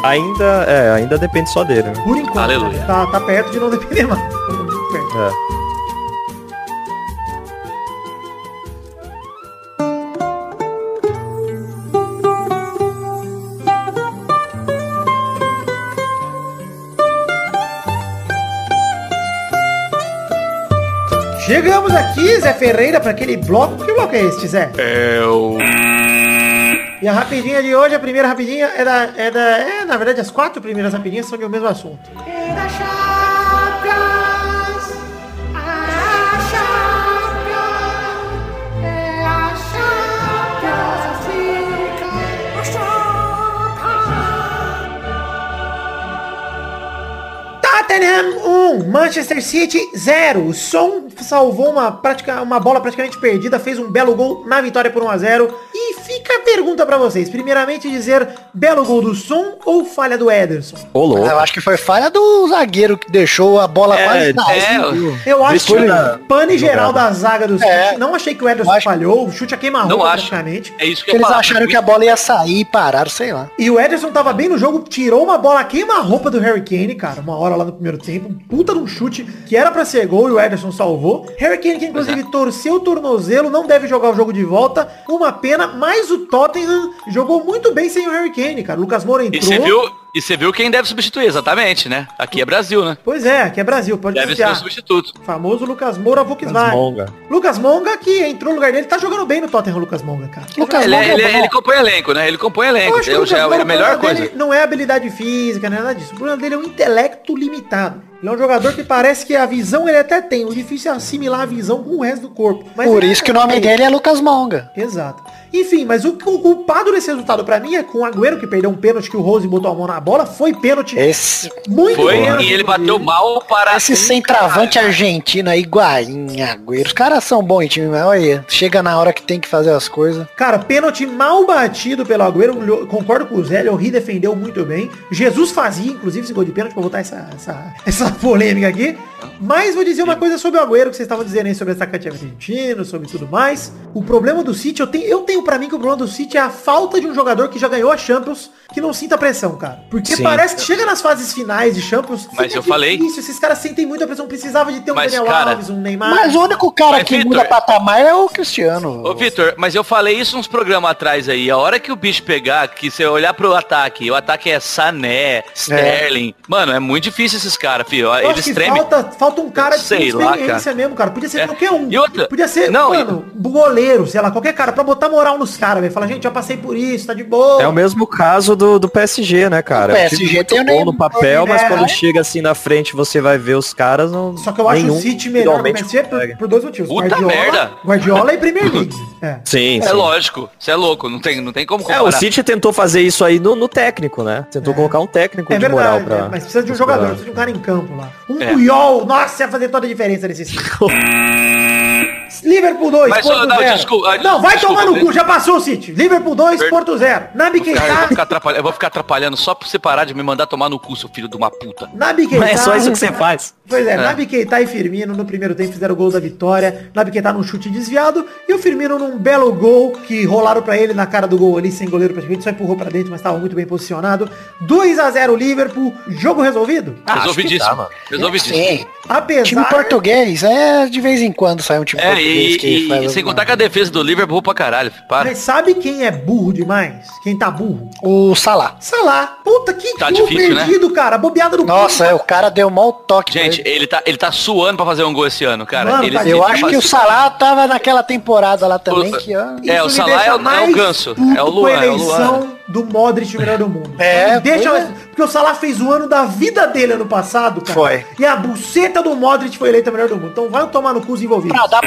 Ainda, é, ainda depende só dele, né? Por enquanto. Aleluia. né? Tá, tá perto de não depender mais. Tá muito perto. É. Chegamos aqui, Zé Ferreira, para aquele bloco. Que bloco é este, Zé? É o. E a rapidinha de hoje, a primeira rapidinha é da. É, da, é na verdade, as quatro primeiras rapidinhas são do mesmo assunto. Tottenham 1, Manchester City 0. O Son salvou uma, prática, uma bola praticamente perdida, fez um belo gol na vitória por 1 a 0 E fica a pergunta pra vocês. Primeiramente dizer belo gol do Son ou falha do Ederson? Ô. Eu acho que foi falha do zagueiro que deixou a bola É, quase na é. Eu acho que na pane geral da zaga do. É. Não achei que o Ederson acho- falhou. O chute a Não queima-roupa acho. praticamente. É isso que eles falo. acharam que a bola ia sair e pararam, sei lá. E o Ederson tava bem no jogo, tirou uma bola queima-roupa do Harry Kane, cara, uma hora lá no primeiro tempo, um puta de um chute que era pra ser gol e o Ederson salvou. Harry Kane que inclusive torceu o tornozelo, não deve jogar o jogo de volta, uma pena, mas o Tottenham jogou muito bem sem o Harry Kane, cara. O Lucas Moura E entrou. você viu, e você viu quem deve substituir, exatamente, né? Aqui é Brasil, né? Pois é, aqui é Brasil, pode Deve ser o substituto. Famoso Lucas Moura Volkswagen. Monga. Lucas Monga que entrou no lugar dele, tá jogando bem no Tottenham, Lucas Monga, cara. Lucas Ele, Monga é ele, bom. ele compõe elenco, né? Ele compõe elenco. Eu acho que o Eu, Lucas já é Moura, a o melhor coisa. dele não é habilidade física, não é nada disso. O problema dele é o intelecto limitado. Ele é um jogador que parece que a visão ele até tem. O difícil é assimilar a visão com o resto do corpo. Por isso é- que o nome dele é Lucas Monga. Exato. Enfim, mas o, o culpado desse resultado pra mim é com o Agüero que perdeu um pênalti que o Rose botou a mão na bola. Foi pênalti. Esse, Muito Foi pênalti, e ele bateu mal para. esse centroavante argentino aí, Guaim, Agüero. Os caras são bons em time, mas olha, chega na hora que tem que fazer as coisas. Cara, pênalti mal batido pelo Agüero. Concordo com o Zé, o Ri defendeu muito bem. Jesus fazia, inclusive, esse gol de pênalti pra botar essa, essa, essa polêmica aqui. Mas vou dizer uma coisa sobre o Agüero, que vocês estavam dizendo aí sobre atacante argentino, sobre tudo mais. O problema do City, eu tenho, eu tenho pra mim que o problema do City é a falta de um jogador que já ganhou a Champions, que não sinta pressão, cara. Porque Sim. parece que chega nas fases finais de Champions. Mas eu falei. Esses caras sentem muita pressão. Precisava de ter um Mas, Daniel cara, Alves, um Neymar. Mas o único cara Mas, que Vitor- muda patamar é o Cristiano. Ô, Vitor, mas eu falei isso uns programas atrás aí. A hora que o bicho pegar, que você olhar pro ataque, o ataque é Sané, Sterling. Mano, é muito difícil esses caras, filho. Eu Eles tremem. falta, falta um cara de Sei lá, experiência mesmo, cara. Podia ser É. qualquer um. E outra- Podia ser, Não, mano, goleiro, sei lá, qualquer cara, pra botar moral nos caras, velho. Falar, gente, já passei por isso, tá de boa. É o mesmo caso do, do PSG, né, cara? O É um time PSG tem o bom no papel, mas é, quando é. chega assim na frente, você vai ver os caras, não. Só que eu acho o City melhor que o PSG por, por dois motivos. Puta Guardiola, merda. Guardiola e Premier League. É. Sim, É sim. lógico, você é louco, não tem, não tem como É, comparar. o City tentou fazer isso aí no, no técnico, né? Tentou colocar um técnico É de moral verdade, pra. é, mas precisa de um jogador, precisa de um cara em campo lá. Um É. Puyol, nossa, ia fazer toda a diferença nesse City. Liverpool 2, Mas, Porto não, 0. desculpa, não, vai desculpa, tomar no cu, já passou o City. Liverpool 2, Per- Porto 0. Nabi Cara, eu, vou Keita, ficar atrapalhando, eu vou ficar atrapalhando só pra você parar de me mandar tomar no cu, seu filho de uma puta. Nabi Keita. Mas é só isso que você faz. Pois é, É. Nabi Keita e Firmino no primeiro tempo fizeram o gol da vitória. Nabi Keita num chute desviado e o Firmino num belo gol que rolaram pra ele na cara do gol ali, sem goleiro praticamente, só empurrou pra dentro, mas tava muito bem posicionado. 2 a 0 Liverpool, jogo resolvido? Ah, Resolvidíssimo. tá, mano. Resolvidíssimo. Sim. Apesar... Time português, é de vez em quando sai um time É, português e, e- e sem contar que a defesa do Liverpool pra caralho, para. Mas sabe quem é burro demais? Quem tá burro? O Salah. Salah. Puta, que Tá difícil, né? perdido, cara. Bobeada do Nossa, é, o cara deu mal toque. Gente, ele. ele tá, ele tá suando pra fazer um gol esse ano, cara. Mano, ele, tá ele eu acho que o Salah tava naquela temporada lá também, O- que ó, É, o Salah é o- é o ganso, é o Luan, é o eleição do Modric melhor do mundo. É, Me deixa, é. porque o Salah fez o ano da vida dele ano passado, cara. Foi. E a buceta do Modric foi eleita melhor do mundo. Então vai tomar no cu os envolvidos. pra dar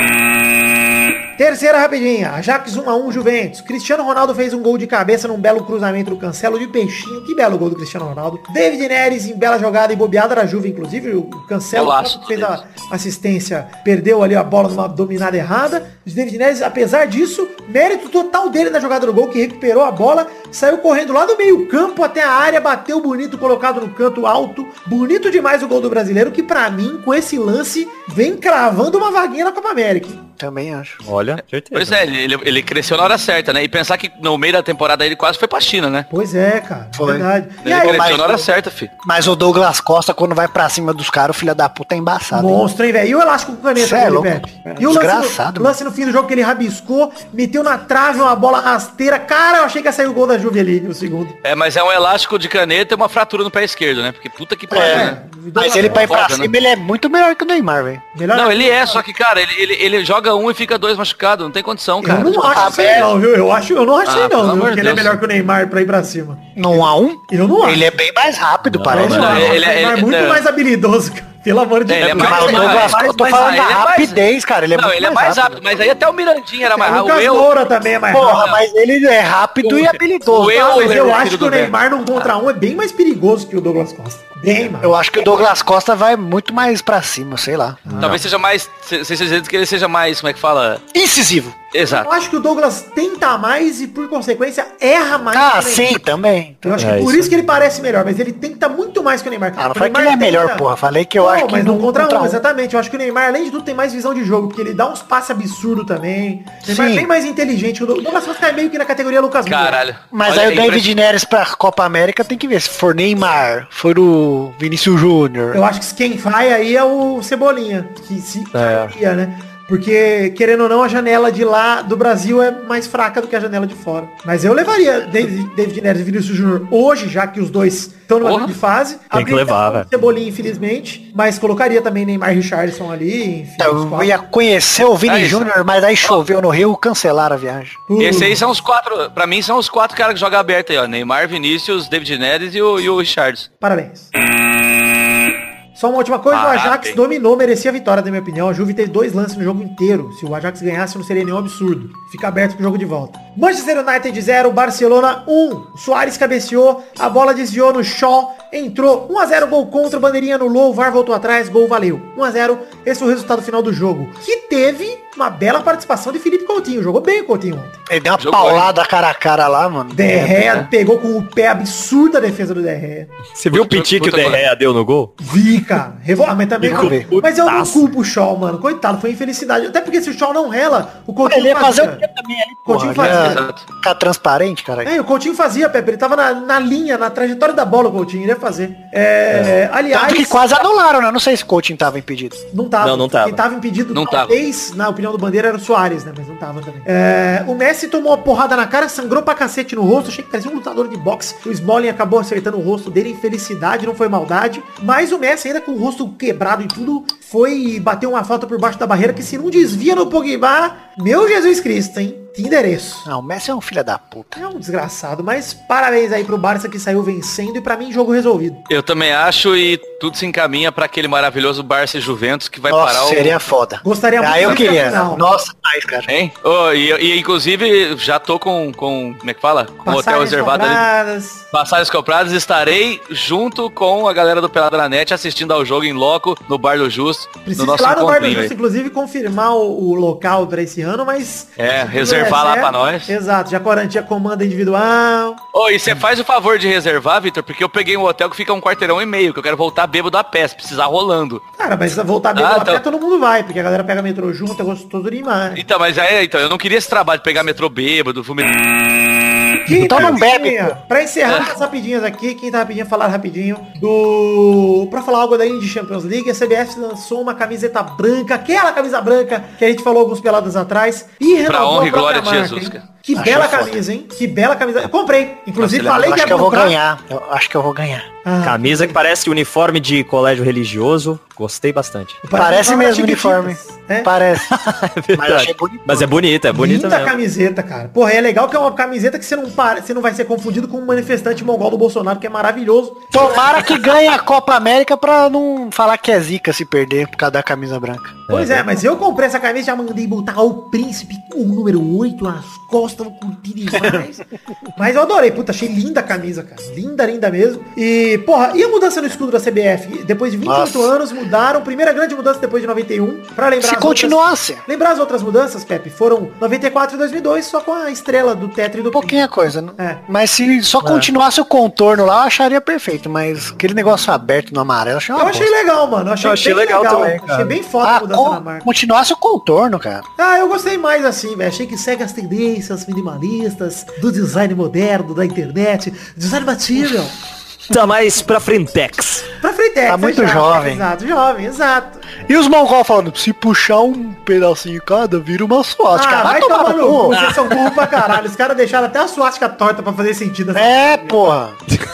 Terceira rapidinha, Ajax 1x1 Juventus. Cristiano Ronaldo fez um gol de cabeça num belo cruzamento do Cancelo de peixinho. Que belo gol do Cristiano Ronaldo. David Neres em bela jogada e bobeada da Juve, inclusive. O Cancelo que fez a assistência, perdeu ali a bola numa dominada errada. O David Neres, apesar disso, mérito total dele na jogada do gol, que recuperou a bola, saiu correndo lá do meio campo até a área, bateu bonito, colocado no canto alto. Bonito demais o gol do brasileiro, que pra mim, com esse lance, vem cravando uma vaguinha na Copa América. Também acho. Olha, certeza. Pois é, ele, ele- ele cresceu na hora certa, né? E pensar que no meio da temporada ele quase foi pra China, né? Pois é, cara. Foi. Verdade. E Ele aí, cresceu mas- na hora certa, filho. Mas o Douglas Costa, quando vai pra cima dos caras, o filho da puta é embaçado. monstro, hein, velho? E o elástico com caneta é dele, louco. Pepe? É E o lance, desgraçado, no, lance no fim do jogo que ele rabiscou, meteu na trave uma bola rasteira. Cara, eu achei que ia sair o gol da Juve ali, o segundo. É, mas é um elástico de caneta e uma fratura no pé esquerdo, né? Porque puta que pariu, É, né? mas ele pra ir pra Foda, cima, né? ele é muito melhor que o Neymar, velho. Não, ele é, só que, cara, ele, ele, ele joga um e fica dois machucados. Não tem condição, Eu cara. não acho isso aí aberto. não, viu? Eu, acho, eu não acho Ah, não, viu? amor Que de ele é Deus. melhor que o Neymar pra ir pra cima. Num a um? Eu não acho. Ele é bem mais rápido, parece. Eu não Não, acho. ele- o Neymar é ele- muito é- mais habilidoso, cara. Pelo amor de É, ele é Deus. mais- o eu tô falando ele da é rapidez, cara. Ele é não, muito ele é mais mais rápido, mas aí até o Mirandinha era mais O rápido. Lucas Eu, Moura também é mais Porra, rápido. mas ele é rápido e habilidoso. o eu- mas eu filho acho que o. Neymar num contra um é bem mais perigoso que o Douglas Costa. Bem, mano. Eu acho que o Douglas Costa vai muito mais pra cima, sei lá. talvez seja mais. Vocês dizendo que ele seja mais, como é que fala? Incisivo. Exato. Eu acho que o Douglas tenta mais e, por consequência, erra mais. Ah, que o Neymar. sim, também. Eu acho É, que por isso isso que ele parece melhor, mas ele tenta muito mais que o Neymar. Ah, não falei que ele é melhor, tenta- porra. Falei que eu Não, acho que mas no não contra, um, exatamente. Eu acho que o Neymar, além de tudo, tem mais visão de jogo, porque ele dá uns passes absurdos também. O Neymar é bem mais inteligente. O Douglas Costa cai meio que na categoria Lucas Moura. Caralho. Mas Olha, aí o é David. Neres pra Copa América tem que ver. Se for Neymar, for o Vinícius Júnior. Eu acho que quem vai aí é o Cebolinha, que se É. né? Porque, querendo ou não, a janela de lá do Brasil é mais fraca do que a janela de fora. Mas eu levaria David, David Neres e Vinícius Júnior hoje, já que os dois estão numa grande fase. Tem que levar, velho. Cebolinha, infelizmente. Mas colocaria também Neymar e Richardson ali, enfim. Eu ia conhecer o Vini É. Júnior, mas aí choveu no Rio, cancelaram a viagem. Uh, Esse aí são os quatro, pra mim são os quatro caras que jogam aberto aí, ó. Neymar, Vinícius, David Neres e o, e o Richards. Parabéns. Só uma última coisa, o Parabéns. Ajax dominou, merecia a vitória, na minha opinião. A Juve teve dois lances no jogo inteiro. Se o Ajax ganhasse, não seria nenhum absurdo. Fica aberto pro jogo de volta. Manchester United 0, Barcelona 1. Soares cabeceou, a bola desviou no Shaw, entrou. 1x0, gol contra, bandeirinha anulou, o VAR voltou atrás, gol valeu. 1x0, esse foi o resultado final do jogo. Que teve uma bela participação de Felipe Coutinho. Jogou bem o Coutinho ontem. Ele deu uma Jogou, paulada cara a cara lá, mano. Derré pegou com o pé absurda a defesa do Derré. Você viu o piti que o Derrea deu no gol? Vi, cara. Revol... Ah, mas também. Mas eu não culpo o Shaw, mano. Coitado, foi infelicidade. Até porque se o Shaw não rela, o Coutinho Ele ia fazer o quê também ali, Coutinho porra? fazia. Ficar transparente, cara. É, o Coutinho fazia, Pepe. Ele tava na, na linha, na trajetória da bola, o Coutinho. Ele ia fazer. É, Aliás, Tanto que quase anularam, né? Não sei se o Coutinho tava impedido. não tava. Não, não tava. Quem tava impedido, Não talvez, na opinião do Bandeira, era o Soares, né? Mas não tava também. É, o Messi tomou uma porrada na cara, sangrou pra cacete no rosto. Achei que parecia um lutador de boxe. O Smalling acabou acertando o rosto dele. Infelicidade, não foi maldade. Mas o Messi, ainda com o rosto quebrado e tudo, foi e bateu uma falta por baixo da barreira que se não desvia no Pogba, meu Jesus Cristo, hein? Que endereço. Não, o Messi é um filho da puta. É um desgraçado, mas parabéns aí pro Barça que saiu vencendo e pra mim jogo resolvido. Eu também acho e tudo se encaminha pra aquele maravilhoso Barça e Juventus que vai Nossa, parar o... seria foda. Gostaria muito Ah, eu queria. final. Nossa, mais, cara. Hein? Ô, e, e, inclusive já tô com, com como é que fala? Com um hotel reservado ali. compradas. Passagens compradas, estarei junto com a galera do Pelada na Net assistindo ao jogo em loco no Bar do Justo, Precisa no ir nosso lá no Bar do Justo, inclusive, confirmar o, o local pra esse ano, mas... É, se tudo reservar lá certo- pra nós. Exato, já garantia comanda individual. Ô, e você faz o favor de reservar, Vitor, porque eu peguei um hotel que fica um quarteirão e meio, que eu quero voltar bêbado a pé, se precisar rolando. Cara, mas voltar bem Ah, então- pé, todo mundo vai, porque a galera pega metrô junto, é gostoso demais. Então, mas é, então, eu não queria esse trabalho de pegar metrô bêbado, vomitar. Quinta Então não bebe. Pra encerrar as rapidinhas aqui, quinta rapidinha, falar rapidinho do... Pra falar algo da Indy Champions League, a CBF lançou uma camiseta branca, aquela camisa branca que a gente falou alguns peladas atrás. E renovou honra a e glória própria de Jesus, hein? Que Achei bela foda. camisa, hein? Que bela camisa. Eu comprei. Inclusive, Nossa, falei Eu que que eu vou comprar. ganhar. Eu acho que eu vou ganhar. Ah, Camisa que parece uniforme de colégio religioso. Gostei bastante. Parece uma mesmo uniforme. É? Parece. É Mas achei bonito. Mas é bonita, é bonita Linda mesmo. camiseta, cara. Porra, é legal que é uma camiseta que você não, para, você não vai ser confundido com um manifestante mongol do Bolsonaro, que é maravilhoso. Tomara que ganhe a Copa América pra não falar que é zica se perder por causa da camisa branca. Pois é, mas eu comprei essa camisa, já mandei botar o príncipe, o número 8 nas costas, vou curtir demais. mas eu adorei, puta, achei linda a camisa, cara. Linda, linda mesmo. E, porra, e a mudança no escudo da CBF? Depois de 28 Nossa. anos, mudaram. Primeira grande mudança depois de 91. Pra lembrar Se as continuasse. Outras... Lembrar as outras mudanças, Pepe? Foram 94 e 2002, só com a estrela do Tetra e do Pouquinha coisa, né? É. Mas se só continuasse o contorno lá, eu acharia perfeito. Mas aquele negócio aberto no amarelo, eu achei uma Eu achei bosta. legal, mano. Eu achei, Eu achei bem legal legal. também, cara. Achei bem foda Ah, a marca. continuasse o contorno, cara. Ah, eu gostei mais assim, velho. Achei que segue as tendências minimalistas do design moderno, da internet, design material. Tá mais pra frentex. Pra frente, Tá muito jovem. Exato, jovem, exato. E os mongol falando, se puxar um pedacinho cada, vira uma suástica. Ah, vai tomar tomar no cu, vocês são burros pra caralho. Os caras deixaram até a suástica torta pra fazer sentido. essa É, porra.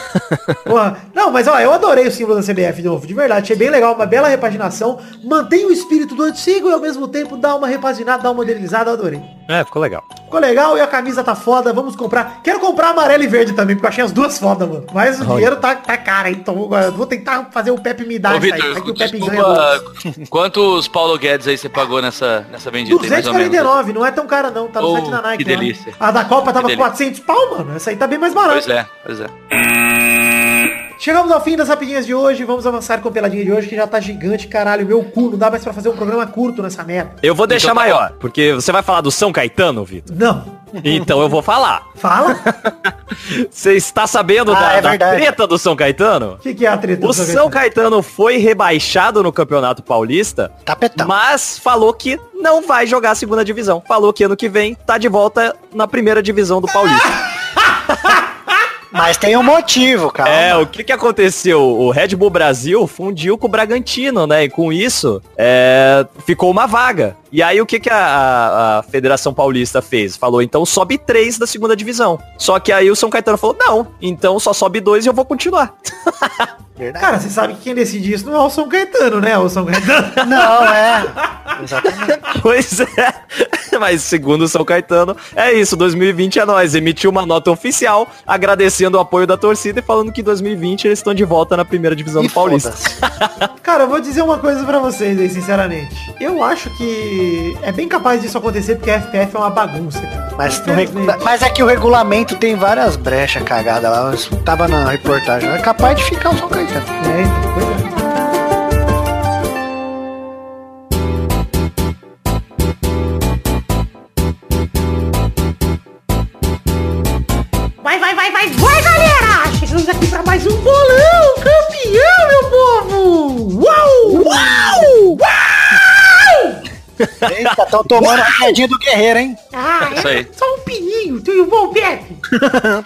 Porra. Não, mas ó, eu adorei o símbolo da CBF de novo, de verdade. Achei bem legal, uma bela repaginação. Mantém o espírito do antigo e ao mesmo tempo dá uma repaginada, dá uma modernizada, eu adorei. É, ficou legal. Ficou legal e a camisa tá foda, vamos comprar. Quero comprar amarelo e verde também, porque eu achei as duas foda, mano. Mas o dinheiro tá, tá caro, hein? então vou tentar fazer o Pepe me dar Ô, isso aí. Pepe ganha. desculpa, quantos Paulo Guedes aí você pagou nessa, nessa vendida aí, mais ou menos? 249, não é tão cara não, tá no Oh, site da Nike. que lá. delícia. A da Copa tava Que 400 pau, mano. Essa aí tá bem mais barata. Pois é, pois é. Chegamos ao fim das rapidinhas de hoje, vamos avançar com a peladinha de hoje, que já tá gigante, caralho. Meu cu, não dá mais pra fazer um programa curto nessa merda. Eu vou deixar Então tá maior, porque você vai falar do São Caetano, Vitor. Não. Então eu vou falar. Fala. Você está sabendo Ah, da, é da treta do São Caetano? O que, que é a treta? O do São Caetano foi rebaixado no Campeonato Paulista, Tapetão. mas falou que não vai jogar a segunda divisão. Falou que ano que vem tá de volta na primeira divisão do Paulista. Mas tem um motivo, cara. É, o que que aconteceu? O Red Bull Brasil fundiu com o Bragantino, né? E com isso, é, ficou uma vaga. E aí o que que a, a- a Federação Paulista fez? Falou, então sobe três da segunda divisão. Só que aí o São Caetano falou, não, então só sobe dois e eu vou continuar. Verdade. Cara, você sabe que quem decide isso não é o São Caetano, né? O São Caetano. Não, é. Exatamente. Pois é. Mas segundo o São Caetano, é isso, 2020 é nós. Emitiu uma nota oficial agradecendo o apoio da torcida e falando que em 2020 eles estão de volta na primeira divisão E do Paulista. Cara, eu vou dizer uma coisa pra vocês aí, sinceramente. Eu acho que é bem capaz disso acontecer porque a FPF é uma bagunça, cara. Mas, mas é que o regulamento tem várias brechas cagadas lá. Eu tava na reportagem. É capaz de ficar o São Caetano. É, então, é. Vai, vai, vai, vai, vai, galera! Chegamos aqui pra mais um bolão campeão, meu povo! Uau! Uau! Eita, tão tomando a quedinha do guerreiro, hein? Ah, Isso aí. Só um pininho, tudo bom, Pepe?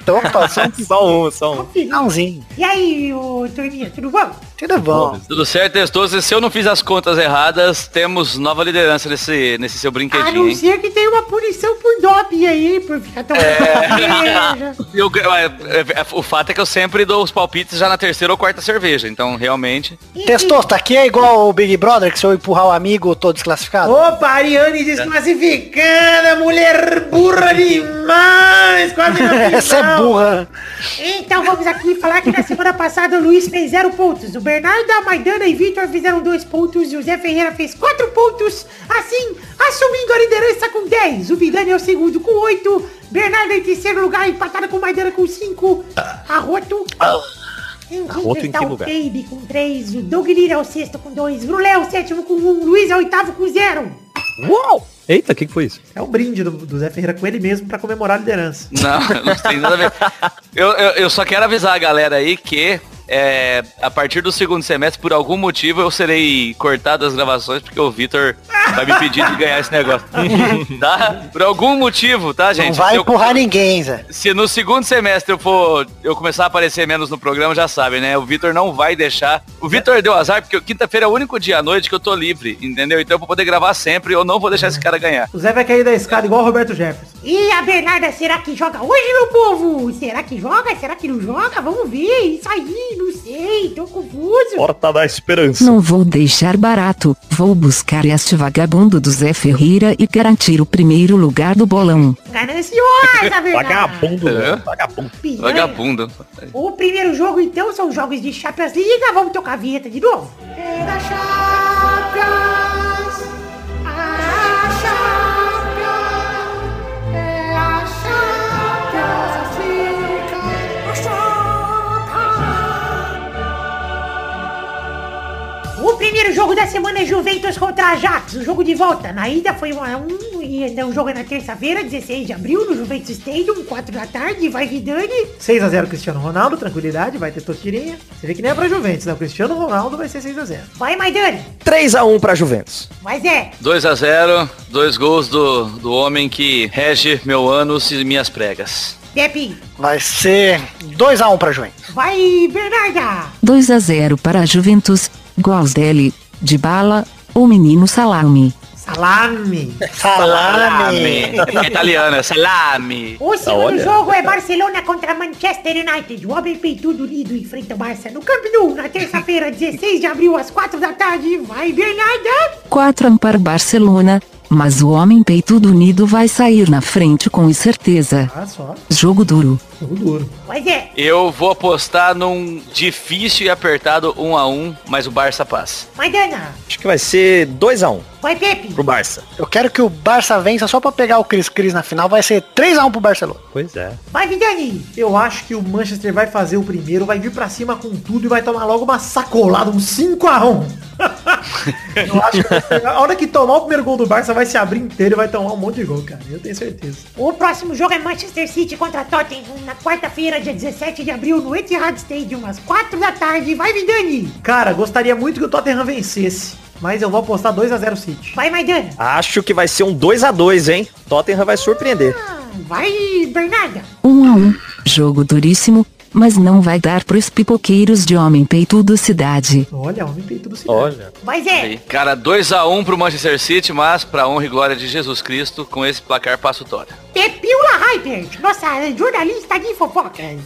Tô passando Só um, só um. finalzinho. E aí, ô turminha, tudo bom? Tudo bom. Tudo certo, Testoso. Se eu não fiz as contas erradas, temos nova liderança nesse, nesse seu A brinquedinho, não hein? ser que tem uma punição por doping aí, por ficar tomando cerveja. Eu- é, é, é, o fato é que eu sempre dou os palpites já na terceira ou quarta cerveja. Então, realmente... Testosta, aqui é igual o Big Brother, que se eu empurrar o amigo, eu tô desclassificado? Opa, Ariane desclassificada, mulher burra demais, quase final. Essa é burra. Então vamos aqui falar que na semana passada o Luiz fez zero pontos. O Bernardo, a Maidana e Vitor fizeram dois pontos e o Zé Ferreira fez quatro pontos. Assim, assumindo a liderança com 10. O Vidani é o segundo com 8. Bernardo em terceiro lugar, empatado com Maidana com 5. Arroto. Em quinto Arroto em que o lugar? Baby com 3. O Doug Lira é o sexto com 2. Brulé é o sétimo com 1. Um, Luiz é o oitavo com 0. Uau! Eita, o que, que foi isso? É um brinde do, do Zé Ferreira com ele mesmo pra comemorar a liderança. Não, não tem nada a ver. Eu, eu, eu só quero avisar a galera aí que é, a partir do segundo semestre, por algum motivo, eu serei cortado das gravações, porque o Vitor vai me impedir de ganhar esse negócio. tá? Por algum motivo, tá, gente? Não vai eu- empurrar ninguém, Zé. Se no segundo semestre eu for eu começar a aparecer menos no programa, já sabem, né? O Vitor não vai deixar. O Vitor deu azar porque quinta-feira é o único dia à noite que eu tô livre, entendeu? Então eu vou poder gravar sempre, eu não vou deixar esse cara ganhar. O Zé vai cair da escada igual o Roberto Jefferson. E a Bernarda, será que joga hoje, meu povo? Será que joga? Será que não joga? Vamos ver. Isso aí, não sei. Tô confuso. Porta da esperança. Não vou deixar barato, vou buscar este vagabundo do Zé Ferreira e garantir o primeiro lugar do bolão. Gananciosa, Bernarda. Vagabundo, É? né? Vagabundo. Piranha. Vagabundo. O primeiro jogo, então, são jogos de Champions League. Vamos tocar a vinheta de novo. É da Champions. O primeiro jogo da semana é Juventus contra Ajax, o jogo de volta. Na ida foi 1 a 1 e ainda o jogo é na terça-feira, 16 de abril, no Juventus Stadium, 4 da tarde. Vai Vidani. 6x0 Cristiano Ronaldo, tranquilidade, vai ter totirinha. Você vê que nem é pra Juventus, né? O Cristiano Ronaldo vai ser 6x0. Vai, Maidani. 3x1 pra Juventus. Mas é. 2 a 0 dois gols do, do homem que rege meu ânus e minhas pregas. Pepe. Vai ser 2x1 pra Juventus. Vai, Bernarda. 2 a 0 para a Juventus, gols dele, de bala, o menino Salame. Salame. Salame. É italiano, é salame. O segundo olha. jogo é Barcelona contra Manchester United. O homem peitudo unido enfrenta o Barça no Camp Nou na terça-feira, 16 de abril, às 4 da tarde. Vai, Bernarda. 4 a 1 para Barcelona, mas o homem peitudo unido vai sair na frente com certeza. Ah, só. Jogo duro. Jogo duro. Mas é. Eu vou apostar num difícil e apertado 1 a 1 mas o Barça passa. Maidana. Acho que vai ser 2x1 Vai, Pepe. pro Barça. Eu quero que o Barça vença só pra pegar o Cris Cris na final. Vai ser 3x1 pro Barcelona. Pois é. Vai, Vidani. Eu acho que o Manchester vai fazer o primeiro, vai vir pra cima com tudo e vai tomar logo uma sacolada, um 5x1. Eu acho que vai a hora que tomar o primeiro gol do Barça vai se abrir inteiro e vai tomar um monte de gol, cara. Eu tenho certeza. O próximo jogo é Manchester City contra Tottenham na quarta-feira, dia 17 de abril, no Etihad Stadium, às 4 da tarde. Vai, Vidani. Cara, gostaria muito que o Tottenham vencesse, mas eu vou apostar 2x0 City. Vai, Maidana. Acho que vai ser um 2x2, hein? Tottenham vai surpreender. Ah, Vai, Bernarda. 1 a 1 jogo duríssimo, mas não vai dar pros pipoqueiros de homem peitudo cidade. Olha, homem peito do City. Olha. Zé. Aí, Cara, 2 a 1 pro Manchester City, mas pra honra e glória de Jesus Cristo, com esse placar passo Tória. Pepila Hypert, nossa jornalista de fofocas.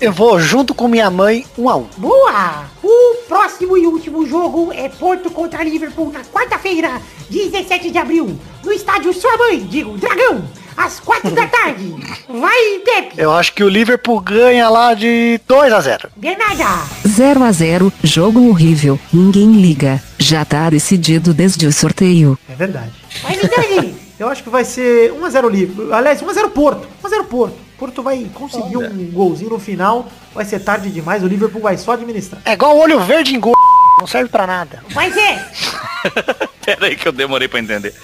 Eu vou junto com minha mãe 1x1. Boa! O próximo e último jogo é Porto contra Liverpool na quarta-feira, 17 de abril, no estádio Sua Mãe, digo, Dragão, às 4 da tarde. Vai, Pepe! Eu acho que o Liverpool ganha lá de 2x0. Bernarda! 0 a 0 jogo horrível, ninguém liga. Já tá decidido desde o sorteio. É verdade. Vai! Eu acho que vai ser 1x0 livre. Aliás, 1x0 Porto. 1x0 Porto. Porto vai conseguir um golzinho no final. Vai ser tarde demais. O Liverpool vai só administrar. É igual olho verde em gol. Não serve pra nada. Vai, Zé! Pera aí que eu demorei pra entender.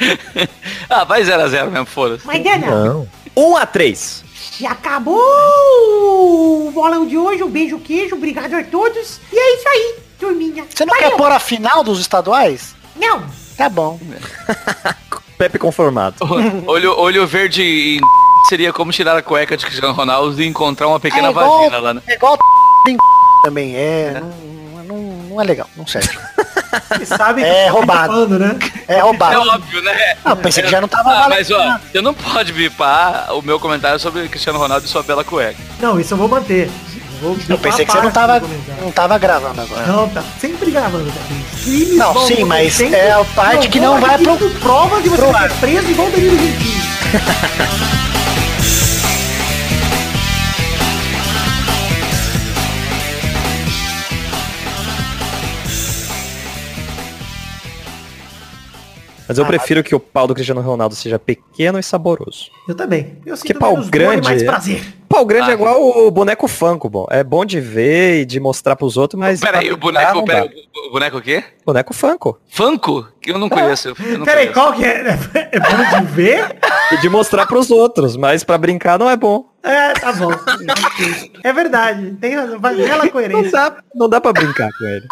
ah, vai 0 a 0 mesmo, foda-se. Maidana! Não. 1x3. E acabou o bolão de hoje. Um beijo, queijo. Obrigado a todos. E é isso aí, turminha. Você não Valeu. quer pôr a final dos estaduais? Não. Tá bom. Pepe conformado. olho, olho verde em seria como tirar a cueca de Cristiano Ronaldo e encontrar uma pequena é igual, vagina lá, né? É igual em também. É, não, não, não é legal. Não serve. Sabem É que eu roubado. né? É É roubado. óbvio, né? Ah, pensei que já não tava Ah, mas ó, você não pode bipar o meu comentário sobre Cristiano Ronaldo e sua bela cueca. Não, isso eu vou manter. Eu, vou Eu pensei que você não tava, não tava gravando agora. Não, tá sempre gravando, tá? Não, vão sim, mas acontecendo, é a parte que não vai pro- provas de você ar. preso igual o Danilo Gentili. Mas eu prefiro que o pau do Cristiano Ronaldo seja pequeno e saboroso. Eu também. Eu sinto Que pau menos dor e grande, mais é? prazer. Pau grande Ah. é igual o boneco Funko, bom. É bom de ver e de mostrar pros outros, mas... Peraí, o Ah, boneco, não peraí, o boneco o quê? Boneco Funko. Funko? Que eu não conheço. Eu não Peraí, conheço. qual que é? É bom de ver? E de mostrar pros outros, mas pra brincar não é bom. É, tá bom. É verdade. Tem razão. Vai bela Não coerência. dá, não dá pra brincar com ele.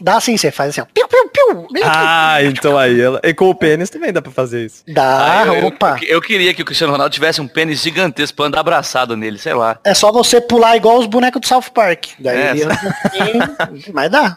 Dá sim, você faz assim, ó. Piu, piu, piu. Ah, então aí, ela... e com o pênis também dá pra fazer isso. Dá, Ah, eu, eu- opa. eu queria que o Cristiano Ronaldo tivesse um pênis gigantesco pra andar abraçado nele, sei lá. É só você pular igual os bonecos do South Park. Daí É. ele assim, mas dá.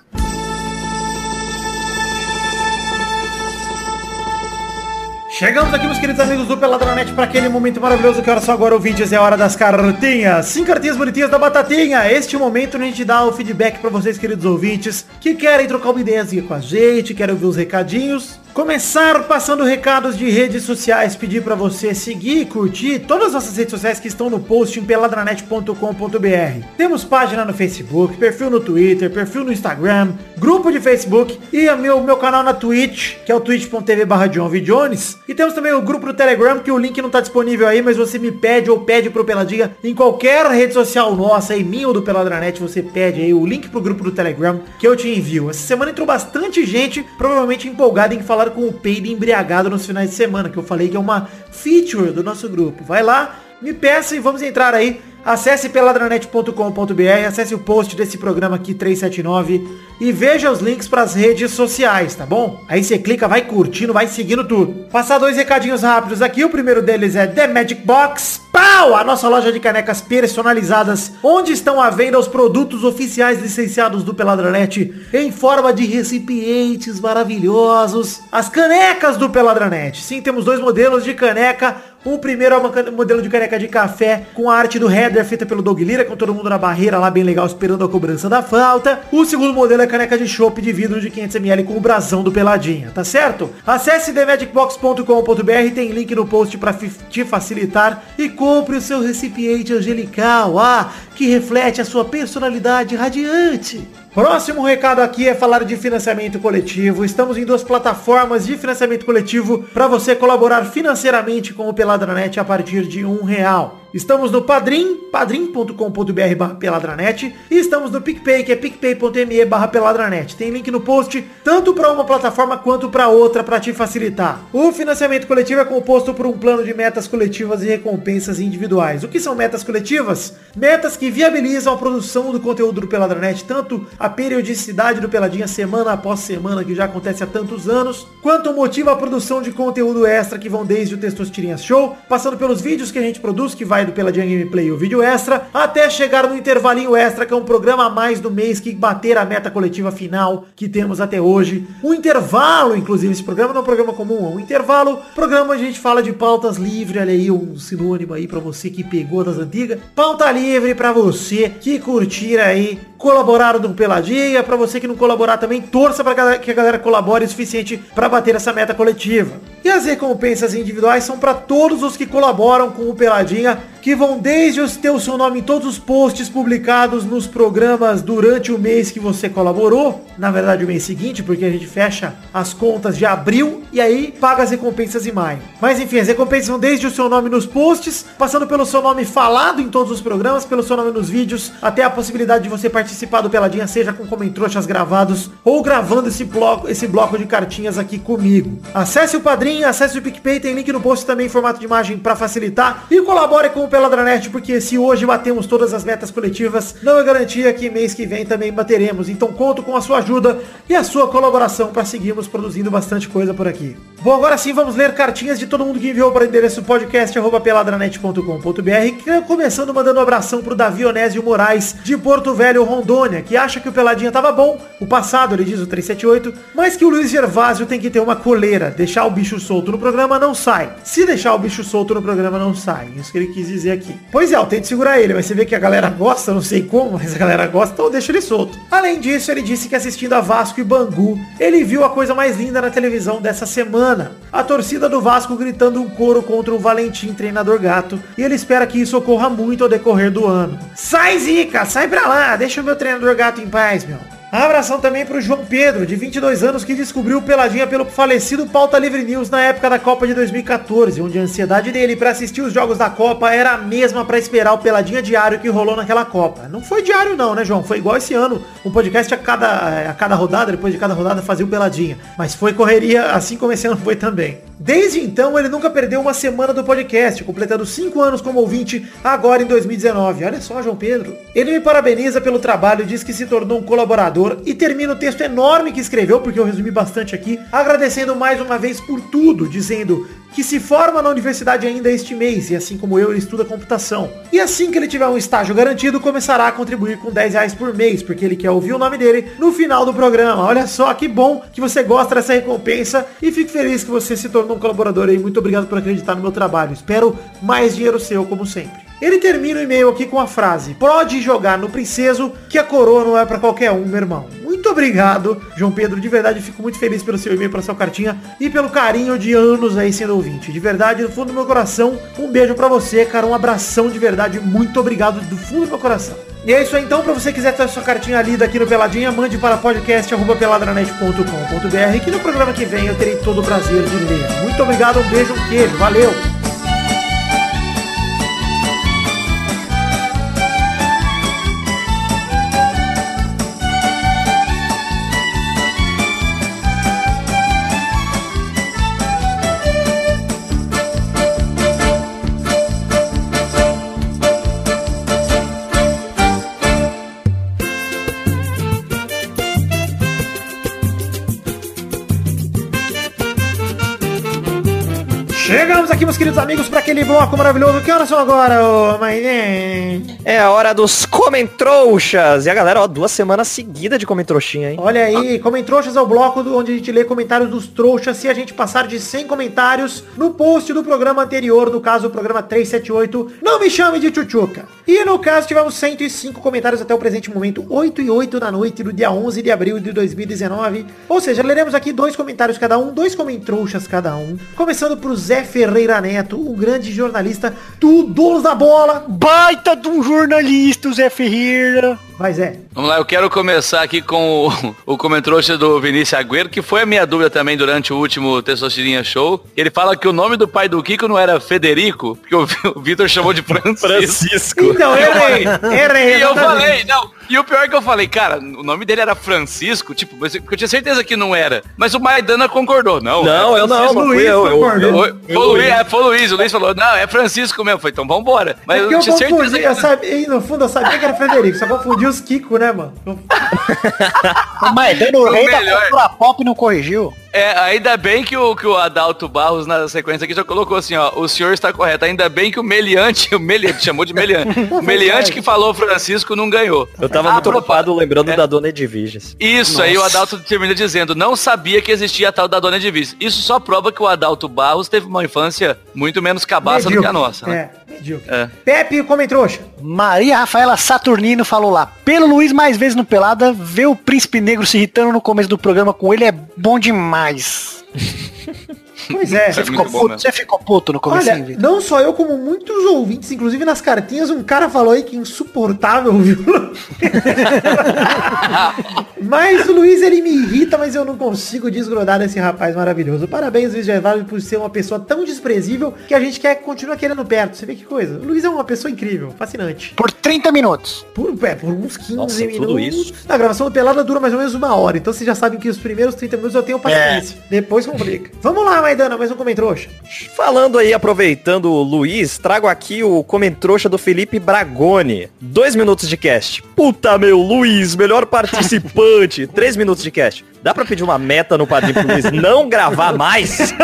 Chegamos aqui, meus queridos amigos do Peladranet, para aquele momento maravilhoso que hora só agora, ouvintes, é a hora das cartinhas. Sim, cartinhas bonitinhas da Batatinha. Este momento a gente dá o feedback para vocês, queridos ouvintes, que querem trocar uma ideiazinha com a gente, querem ouvir os recadinhos. Começar passando recados de redes sociais, pedir para você seguir curtir todas as nossas redes sociais que estão no post em peladranet.com.br. Temos página no Facebook, perfil no Twitter, perfil no Instagram, grupo de Facebook e meu, meu canal na Twitch, que é o twitch.tv barra John. Jones. E temos também o grupo do Telegram, que o link não tá disponível aí, mas você me pede ou pede pro Peladinha em qualquer rede social nossa, aí minha ou do Peladranet, você pede aí o link pro grupo do Telegram que eu te envio. Essa semana entrou bastante gente, provavelmente empolgada em falar com o peido embriagado nos finais de semana, que eu falei que é uma feature do nosso grupo. Vai lá, me peça e vamos entrar aí. Acesse peladranet.com.br, acesse o post desse programa aqui 379 e veja os links para as redes sociais, tá bom? Aí você clica, vai curtindo, vai seguindo tudo. Passar dois recadinhos rápidos aqui. O primeiro deles é The Magic Box. Pau! A nossa loja de canecas personalizadas, onde estão à venda os produtos oficiais licenciados do Peladranet em forma de recipientes maravilhosos. As canecas do Peladranet. Sim, temos dois modelos de caneca. O primeiro é cane- modelo de caneca de café com a arte do header feita pelo Doug Lira, com todo mundo na barreira lá bem legal esperando a cobrança da falta. O segundo modelo é caneca de chopp de vidro de 500ml com o brasão do Peladinha, tá certo? Acesse themagicbox.com.br, tem link no post para te facilitar e compre o seu recipiente angelical, ah, que reflete a sua personalidade radiante. Próximo recado aqui é falar de financiamento coletivo. Estamos em duas plataformas de financiamento coletivo para você colaborar financeiramente com o Peladranet a partir de um real. Estamos no Padrim, padrim.com.br barra peladranet e estamos no PicPay, que é picpay.me barra peladranet. Tem link no post, tanto para uma plataforma quanto para outra, para te facilitar. O financiamento coletivo é composto por um plano de metas coletivas e recompensas individuais. O que são metas coletivas? Metas que viabilizam a produção do conteúdo do Peladranet, tanto a periodicidade do Peladinha semana após semana, que já acontece há tantos anos, quanto motiva a produção de conteúdo extra que vão desde o Testosterinhas Show, passando pelos vídeos que a gente produz, que vai do Peladinha Gameplay o vídeo extra, até chegar no intervalinho extra, que é um programa a mais do mês que bater a meta coletiva final que temos até hoje. Um intervalo, inclusive, esse programa não é um programa comum, é um intervalo, programa onde a gente fala de pautas livre, olha aí um sinônimo aí pra você que pegou das antigas. Pauta livre pra você que curtir aí, colaborar no Peladinha, pra você que não colaborar também, torça galera- que a galera colabore o suficiente pra bater essa meta coletiva. E as recompensas individuais são pra todos os que colaboram com o Peladinha, que vão desde ter o seu nome em todos os posts publicados nos programas durante o mês que você colaborou, na verdade o mês seguinte, porque a gente fecha as contas de abril e aí paga as recompensas em maio. Mas enfim, as recompensas vão desde o seu nome nos posts, passando pelo seu nome falado em todos os programas, pelo seu nome nos vídeos, até a possibilidade de você participar do Peladinha, seja com comentroxas gravados ou gravando esse bloco, esse bloco de cartinhas aqui comigo. Acesse o Padrim, acesse o PicPay, tem link no post também em formato de imagem para facilitar e colabore com Peladranet, porque se hoje batemos todas as metas coletivas, não é garantia que mês que vem também bateremos. Então conto com a sua ajuda e a sua colaboração para seguirmos produzindo bastante coisa por aqui. Bom, agora sim vamos ler cartinhas de todo mundo que enviou para o endereço podcast@peladranet.com.br, começando mandando um abração pro Davi Onésio Moraes, de Porto Velho, Rondônia, que acha que o Peladinha tava bom, o passado, ele diz o 378, mas que o Luiz Gervásio tem que ter uma coleira, deixar o bicho solto no programa não sai. Se deixar o bicho solto no programa não sai. Isso que ele quis dizer aqui. Pois é, eu tento segurar ele, mas você vê que a galera gosta, não sei como, mas a galera gosta, então deixa ele solto. Além disso, ele disse que assistindo a Vasco e Bangu, ele viu a coisa mais linda na televisão dessa semana. A torcida do Vasco gritando um coro contra o Valentim, treinador gato, e ele espera que isso ocorra muito ao decorrer do ano. Sai, Zica! Sai pra lá! Deixa o meu treinador gato em paz, meu. Abração também pro João Pedro, de 22 anos, que descobriu o Peladinha pelo falecido Pauta Livre News na época da Copa de 2014, onde a ansiedade dele para assistir os jogos da Copa era a mesma para esperar o Peladinha diário que rolou naquela Copa. Não foi diário não, né, João? Foi igual esse ano, um podcast a cada, a cada rodada, depois de cada rodada fazia o Peladinha. Mas foi correria, assim como esse ano foi também. Desde então, ele nunca perdeu uma semana do podcast, completando 5 anos como ouvinte agora em 2019. Olha só, João Pedro. Ele me parabeniza pelo trabalho, diz que se tornou um colaborador e termina o texto enorme que escreveu, porque eu resumi bastante aqui, agradecendo mais uma vez por tudo, dizendo que se forma na universidade ainda este mês, e assim como eu, ele estuda computação. E assim que ele tiver um estágio garantido, começará a contribuir com 10 reais por mês, porque ele quer ouvir o nome dele no final do programa. Olha só, que bom que você gosta dessa recompensa e fico feliz que você se tornou um colaborador aí. Muito obrigado por acreditar no meu trabalho. Espero mais dinheiro seu, como sempre. Ele termina o e-mail aqui com a frase Pode jogar no princeso que a coroa não é pra qualquer um, meu irmão. Muito obrigado, João Pedro. De verdade, fico muito feliz pelo seu e-mail, pela sua cartinha e pelo carinho de anos aí sendo ouvinte. De verdade, do fundo do meu coração, um beijo pra você, cara. Um abração de verdade. Muito obrigado do fundo do meu coração. E é isso aí, então, pra você quiser ter sua cartinha lida aqui no Peladinha, mande para podcast.peladranet.com.br que no programa que vem eu terei todo o prazer de ler. Muito obrigado, um beijo, um queijo. Valeu! Chegamos aqui, meus queridos amigos, para aquele bloco maravilhoso. Que horas são agora, ô? É a hora dos comentrouxas. E a galera, ó, duas semanas seguidas de comentrouxinha, hein? Olha aí, Comentrouxas é o bloco onde a gente lê comentários dos trouxas. Se a gente passar de 100 comentários no post do programa anterior, no caso o programa 378, não me chame de tchutchuca. E no caso tivemos 105 comentários até o presente momento, 8 e 8 da noite do dia 11 de abril de 2019. Ou seja, leremos aqui dois comentários cada um, dois comentrouxas cada um. Começando pro Zé Ferreira Neto, o grande jornalista do Donos da Bola. Baita de um jornalista, o Zé Ferreira. Vai, Zé. Vamos lá, eu quero começar aqui com o, o comentrouxa do Vinícius Agüero, que foi a minha dúvida também durante o último Testosterinha Show. Ele fala que o nome do pai do Kiko não era Federico, porque o, o Vitor chamou de Francisco. Francisco. Então, errei, errei. E eu falei, não, e o pior é que eu falei, cara, o nome dele era Francisco, tipo, porque eu tinha certeza que não era. Mas o Maidana concordou, não. Não, é eu não, Luiz eu. eu, concordou. eu, Foi, foi o Luiz, é, foi o Luiz, o Luiz falou, não, é Francisco mesmo. Falei, então vambora. Mas É eu eu tinha certeza confundi, que eu sabia, no fundo eu sabia que era Frederico, só confundi os Kiko, né, mano? Mas dando o rei da melhor. cultura pop não corrigiu. É, ainda bem que o, que o Adalto Barros na sequência aqui já colocou assim, ó, o senhor está correto. Ainda bem que o Meliante, o Meliante, chamou de Meliante. O Meliante que falou Francisco não ganhou. eu tava Ah, muito propa- ocupado lembrando É. da Dona Edviges. Isso, aí o Adalto termina dizendo, não sabia que existia a tal da Dona Edviges. Isso só prova que o Adalto Barros teve uma infância muito menos cabaça do que a nossa, né? É, medíocre. É. Pepe, come trouxa. Maria Rafaela Saturnino falou lá. Pelo Luiz mais vezes no Pelada, ver o Príncipe Negro se irritando no começo do programa com ele é bom demais mais. Pois é. É Ficou muito bom puto, você ficou puto no começo, Olha, não só eu, como muitos ouvintes, inclusive nas cartinhas, um cara falou aí que insuportável, viu? mas o Luiz, ele me irrita, mas eu não consigo desgrudar desse rapaz maravilhoso. Parabéns, Luiz Gervásio, por ser uma pessoa tão desprezível que a gente quer continuar querendo perto. Você vê que coisa. O Luiz é uma pessoa incrível, fascinante. Por 30 minutos. Por, é, por uns 15 Nossa, minutos. tudo isso? A gravação do Pelada dura mais ou menos uma hora. Então vocês já sabem que os primeiros 30 minutos eu tenho paciência. Depois complica. Vamos lá, Maidana, mais um comentrouxa. Falando aí, aproveitando o Luiz, trago aqui o comentrouxa do Felipe Bragoni. Dois minutos de cast. Puta meu, Luiz, melhor participante. Três minutos de cast. Dá pra pedir uma meta no padrinho pro Luiz não gravar mais?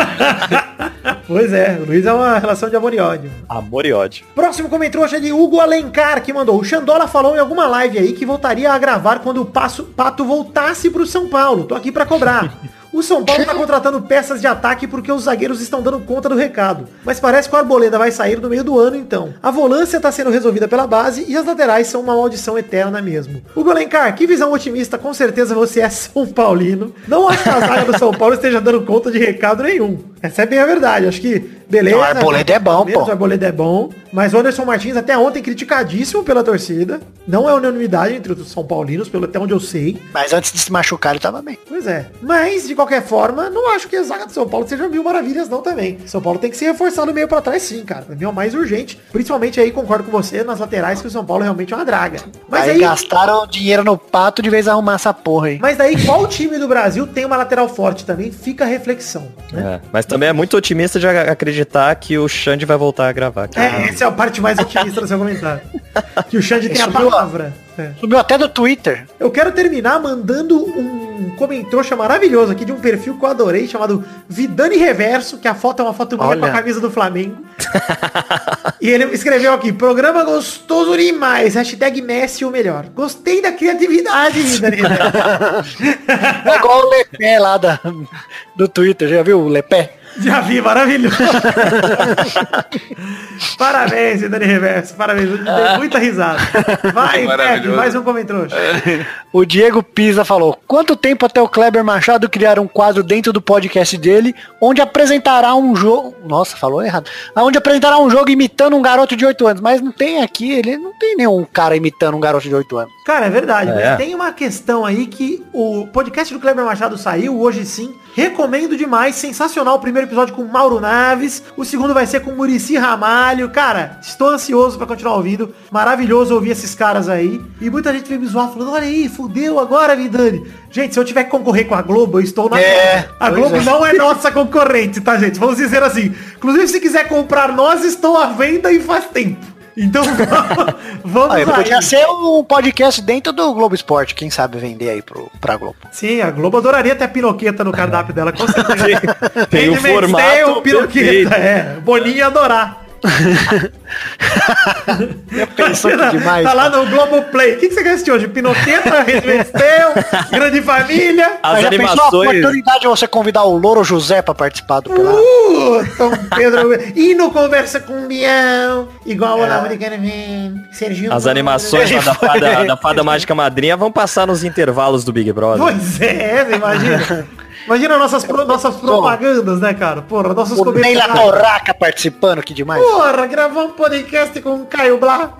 Pois é, o Luiz é uma relação de amor e ódio. Amor e ódio. Próximo comentrouxa é de Hugo Alencar, que mandou. O Xandola falou em alguma live aí que voltaria a gravar quando o Passo, Pato voltasse pro São Paulo. Tô aqui pra cobrar. O São Paulo tá contratando peças de ataque porque os zagueiros estão dando conta do recado. Mas parece que o Arboleda vai sair no meio do ano então. A volância tá sendo resolvida pela base e as laterais são uma maldição eterna mesmo. Hugo Alencar, que visão otimista, com certeza você é São Paulino. Não acho que a zaga do São Paulo esteja dando conta de recado nenhum. Essa é bem a verdade. Acho que Beleza. O Arboleda é bom, pô. O Arboleda é bom. Mas o Anderson Martins até ontem criticadíssimo pela torcida. Não é unanimidade entre os São Paulinos, pelo até onde eu sei. Mas antes de se machucar, ele tava bem. Pois é. Mas, de qualquer forma, não acho que a zaga do São Paulo seja mil maravilhas não também. São Paulo tem que se reforçar no meio pra trás sim, cara. Pra mim é o mais urgente. Principalmente aí, concordo com você, nas laterais, que o São Paulo realmente é uma draga. Mas aí, aí, gastaram dinheiro no pato de vez arrumar essa porra aí. mas daí, qual time do Brasil tem uma lateral forte também? Fica a reflexão, né? É, mas também é muito otimista de a- acreditar que o Xande vai voltar a gravar. aqui. É, essa é a parte mais otimista do seu comentário. Que o Xande tem a Subiu a- palavra. É. Subiu até do Twitter. Eu quero terminar mandando um comentário maravilhoso aqui de um perfil que eu adorei, chamado Vidani Reverso, que a foto é uma foto minha Olha. com a camisa do Flamengo. e ele escreveu aqui, programa gostoso demais, hashtag Messi o melhor. Gostei da criatividade, Vidani Reverso. É igual o Lepé lá da, do Twitter, já viu o Lepé? Já vi, maravilhoso. parabéns, Vidani Reverso, parabéns, dei muita risada. Vai, Pepe, mais um comentário. O Diego Pisa falou, quanto tempo até o Kleber Machado criar um quadro dentro do podcast dele, onde apresentará um jogo... Nossa, falou errado. Onde apresentará um jogo imitando um garoto de 8 anos. Mas não tem aqui, ele não tem nenhum cara imitando um garoto de 8 anos. Cara, é verdade, É. mas tem uma questão aí que o podcast do Kleber Machado saiu hoje sim. Recomendo demais, sensacional o primeiro episódio com Mauro Naves, o segundo vai ser com Murici Ramalho. Cara, estou ansioso pra continuar ouvindo. Maravilhoso ouvir esses caras aí. E muita gente veio me zoar falando, olha aí, fudeu agora, Vidani. Gente, se eu tiver que concorrer com a Globo, eu estou na É, A Globo é. não é nossa concorrente, tá, gente? Vamos dizer assim. Inclusive, se quiser comprar nós, estão à venda e faz tempo. Então, vamos Aí, aí. podia ser um podcast dentro do Globo Esporte, quem sabe vender aí pro, pra Globo. Sim, a Globo adoraria ter a pinoqueta no cardápio dela, com certeza. Tem o Handmaid's formato Tale, pinoqueta, perfeito. é. Boninho ia adorar. Pensou que tá, demais. tá lá no Globo Play. O que, que você quer assistir hoje? Pinoqueta, Tale, Grande Família. As já pensou a animações. oportunidade de você convidar o Louro José pra participar do Pelado? Uh, São Pedro. E no Conversa com o Bião. Igual É. o Americana Man. Serginho. As animações lá da fada, da fada Mágica Madrinha vão passar nos intervalos do Big Brother. Pois é, você imagina. Imagina nossas, pro- nossas propagandas, né, cara? Porra, nossos O Neila comentários. Torraca participando, que demais. Porra, gravar um podcast com o Caio Blá.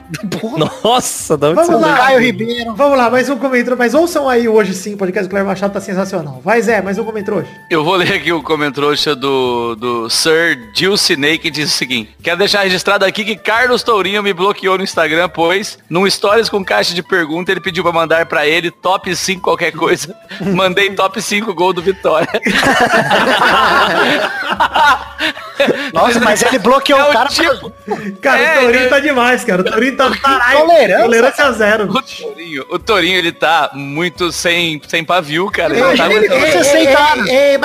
Nossa, da onde Vamos lá. Caio Ribeiro. Vamos lá, mais um comentário. Mas ouçam aí hoje sim, o podcast do Cleber Machado tá sensacional. Vai, Zé, mais um comentário hoje. Eu vou ler aqui o comentário do, do Sir Dilcinei que diz o seguinte. Quero deixar registrado aqui que Carlos Tourinho me bloqueou no Instagram, pois num stories com caixa de pergunta ele pediu pra mandar pra ele top 5 qualquer coisa. Mandei top 5 gol do Vitória. ハハハハ! Nossa, mas ele bloqueou É o cara. tipo- Cara, É, o Tourinho ele- tá demais, cara. O Tourinho tá caralho. Tolerância. Tolerância zero. O Tourinho, o Tourinho, ele tá muito sem, sem pavio, cara. Ele Ei, tá ei, muito- ei, você ei, ei,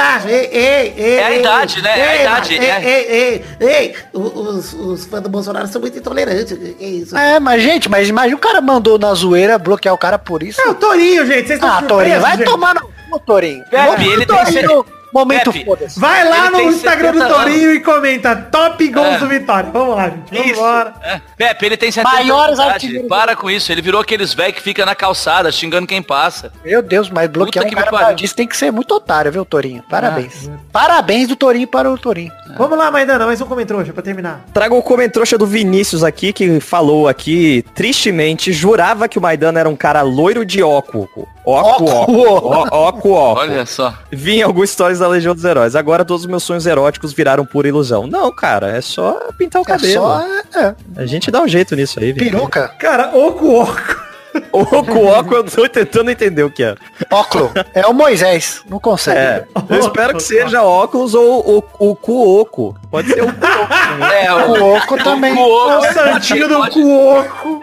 Ei, ei. É a idade, né? É a idade, é. Ei, ei, ei, ei. Os, os fãs do Bolsonaro são muito intolerantes. Que isso? É, mas gente, mas imagina o cara mandou na zoeira bloquear o cara por isso. É o Tourinho, gente. Vocês estão Ah, Torinho, vai gente? tomar no Torinho. Vamos ele tem Torinho, sete- Momento foda-se. Vai lá Ele no Instagram do 70 Tourinho e comenta top gols É. do Vitória. Vamos lá, gente. Vamos embora. É. Pepe, ele tem 70 Maiores anos. Para com isso. Ele virou aqueles velhos que fica na calçada xingando quem passa. Meu Deus, mas bloquear Puta um cara pra disso tem que ser muito otário, viu, Torinho? Parabéns. Parabéns do Torinho para o Torinho. Vamos lá, Maidana, mais um comentário hoje pra terminar. Trago o comentrouxa do Vinícius aqui, que falou aqui, tristemente, jurava que o Maidana era um cara loiro de óculo. Óculo, óculo. Ó- Óculo, óculo. Olha só. Vi em alguns stories da Legião dos Heróis. Agora todos os meus sonhos eróticos viraram pura ilusão. Não, cara, é só pintar o É cabelo. só é, A gente dá um jeito nisso aí, peruca, Cara, oco, oco. Oco, óculo, eu tô tentando entender o que é. óculo. É o Moisés, não consegue. É, eu espero que seja óculos ou o, o cuoco. Pode ser o cuoco. também. É, O oco também. Cuoco. O santinho do cuoco.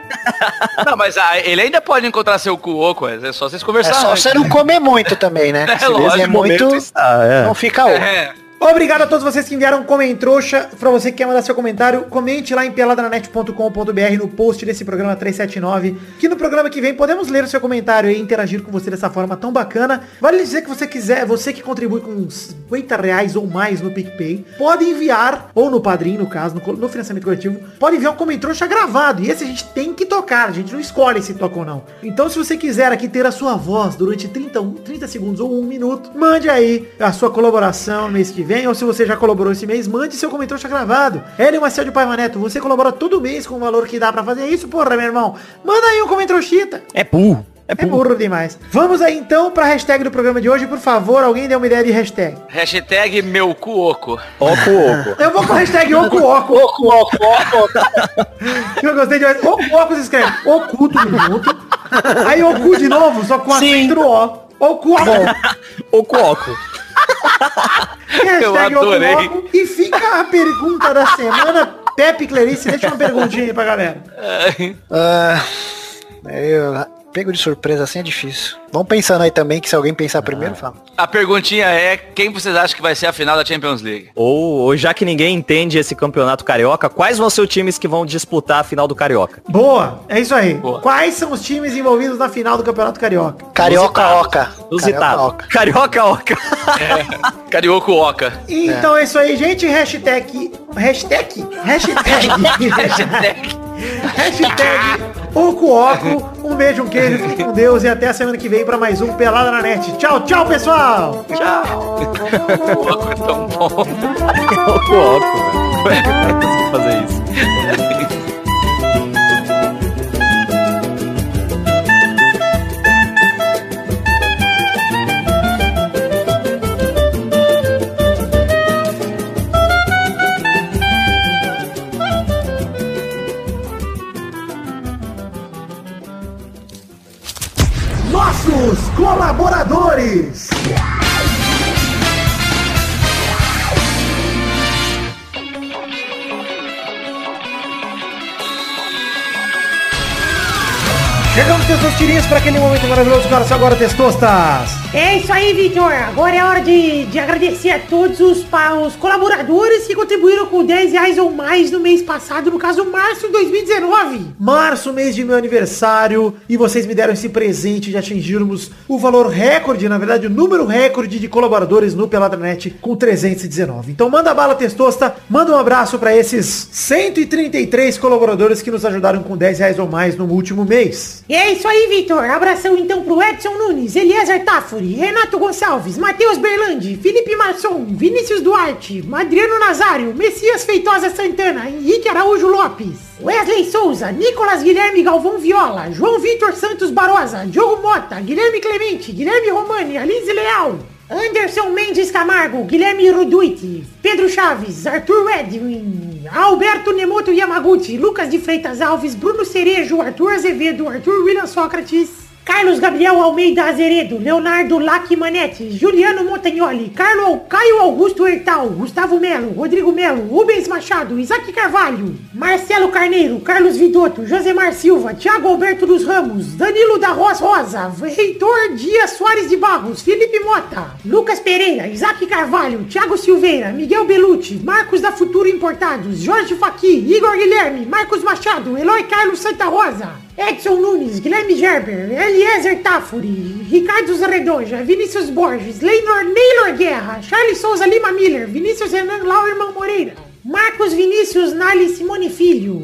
Não, mas ah, ele ainda pode encontrar seu cuoco, é só vocês É conversarem. só você não comer muito também, né? É Se lógico, é momento muito, está, é. não fica oco. É. Obrigado a todos vocês que enviaram comentrouxa. Pra você que quer mandar seu comentário, comente lá em peladranet.com.br no post desse programa 379. Que no programa que vem podemos ler o seu comentário e interagir com você dessa forma tão bacana. Vale dizer que você quiser, você que contribui com 50 reais ou mais no PicPay, pode enviar, ou no Padrim, no caso, no, no financiamento coletivo, pode enviar um comentrouxa gravado. E esse a gente tem que tocar, a gente não escolhe se toca ou não. Então se você quiser aqui ter a sua voz durante 30, um- 30 segundos ou um minuto, mande aí a sua colaboração mês que vem. ou se você já colaborou esse mês, mande seu comentário já gravado. Hélio Maciel de Paiva Neto, você colabora todo mês com o valor que dá pra fazer isso, porra, meu irmão. Manda aí um comentário chita. É burro. É É burro demais. Vamos aí então pra hashtag do programa de hoje. Por favor, alguém dê uma ideia de hashtag. Hashtag meu cu oco. Oco, oco. Eu vou com a hashtag Oco Oco. Oco, oco, oco. Eu gostei de Oco Oco se escreve Ocu tudo junto. Aí Ocu de novo, só com acento no O. Ocu Oco. Oco, oco. Hashtag Eu adorei. E fica a pergunta da semana. Pepe Clarice, deixa uma perguntinha aí pra galera. Ah, eu, pego de surpresa assim é difícil. Vamos pensando aí também que se alguém pensar primeiro, fala. A perguntinha é, quem vocês acham que vai ser a final da Champions League? Ou, ou já que ninguém entende esse campeonato carioca, quais vão ser os times que vão disputar a final do carioca? Boa, é isso aí. Boa. Quais são os times envolvidos na final do Campeonato Carioca? Carioca Oca. Lusitado. Oca. Carioca oca. Carioco Oca. Então é isso aí, gente. Hashtag. Hashtag? Hashtag. Hashtag. Hashtag Oco Oco. Um beijo, um queijo, fique com Deus e até a semana que vem pra mais um Pelada na Net. Tchau, tchau, pessoal! O Oco é tão bom. Oco, oco. velho. Como é que fazer isso? Nossos colaboradores! Chegamos, teus tirinhas, para aquele momento maravilhoso, cara. Agora, testostas! É isso aí, Vitor. Agora é hora de, de agradecer a todos os, os colaboradores que contribuíram com 10 reais ou mais no mês passado, no caso, março de 2019. Março, mês de meu aniversário, e vocês me deram esse presente de atingirmos o valor recorde, na verdade, o número recorde de colaboradores no Peladranet com 319. Então manda bala testosta, manda um abraço para esses 133 colaboradores que nos ajudaram com 10 reais ou mais no último mês. E é isso aí, Vitor. Abração então pro Edson Nunes, Eliezer Tafuri, Renato Gonçalves, Matheus Berlandi, Felipe Masson, Vinícius Duarte, Adriano Nazário, Messias Feitosa Santana, Henrique Araújo Lopes, Wesley Souza, Nicolas Guilherme Galvão Viola, João Vitor Santos Barosa, Diogo Mota, Guilherme Clemente, Guilherme Romani, Alice Leal, Anderson Mendes Camargo, Guilherme Ruduiti, Pedro Chaves, Arthur Edwin, Alberto Nemoto Yamaguchi, Lucas de Freitas Alves, Bruno Cerejo, Arthur Azevedo, Arthur William Sócrates, Carlos Gabriel Almeida Azeredo, Leonardo Lacmanetti, Juliano Montagnoli, Carlo, Caio Augusto Hertal, Gustavo Melo, Rodrigo Melo, Rubens Machado, Isaac Carvalho, Marcelo Carneiro, Carlos Vidotto, Josemar Silva, Thiago Alberto dos Ramos, Danilo da Rosa Rosa, Reitor Dias Soares de Barros, Felipe Mota, Lucas Pereira, Isaac Carvalho, Thiago Silveira, Miguel Belucci, Marcos da Futuro Importados, Jorge Faqui, Igor Guilherme, Marcos Machado, Eloy Carlos Santa Rosa, Edson Nunes, Guilherme Gerber, Eliezer Tafuri, Ricardo Zarredoja, Vinícius Borges, Leonor Neylor Guerra, Charles Souza Lima Miller, Vinícius Renan Lauerman Moreira, Marcos Vinícius Nali Simone Filho,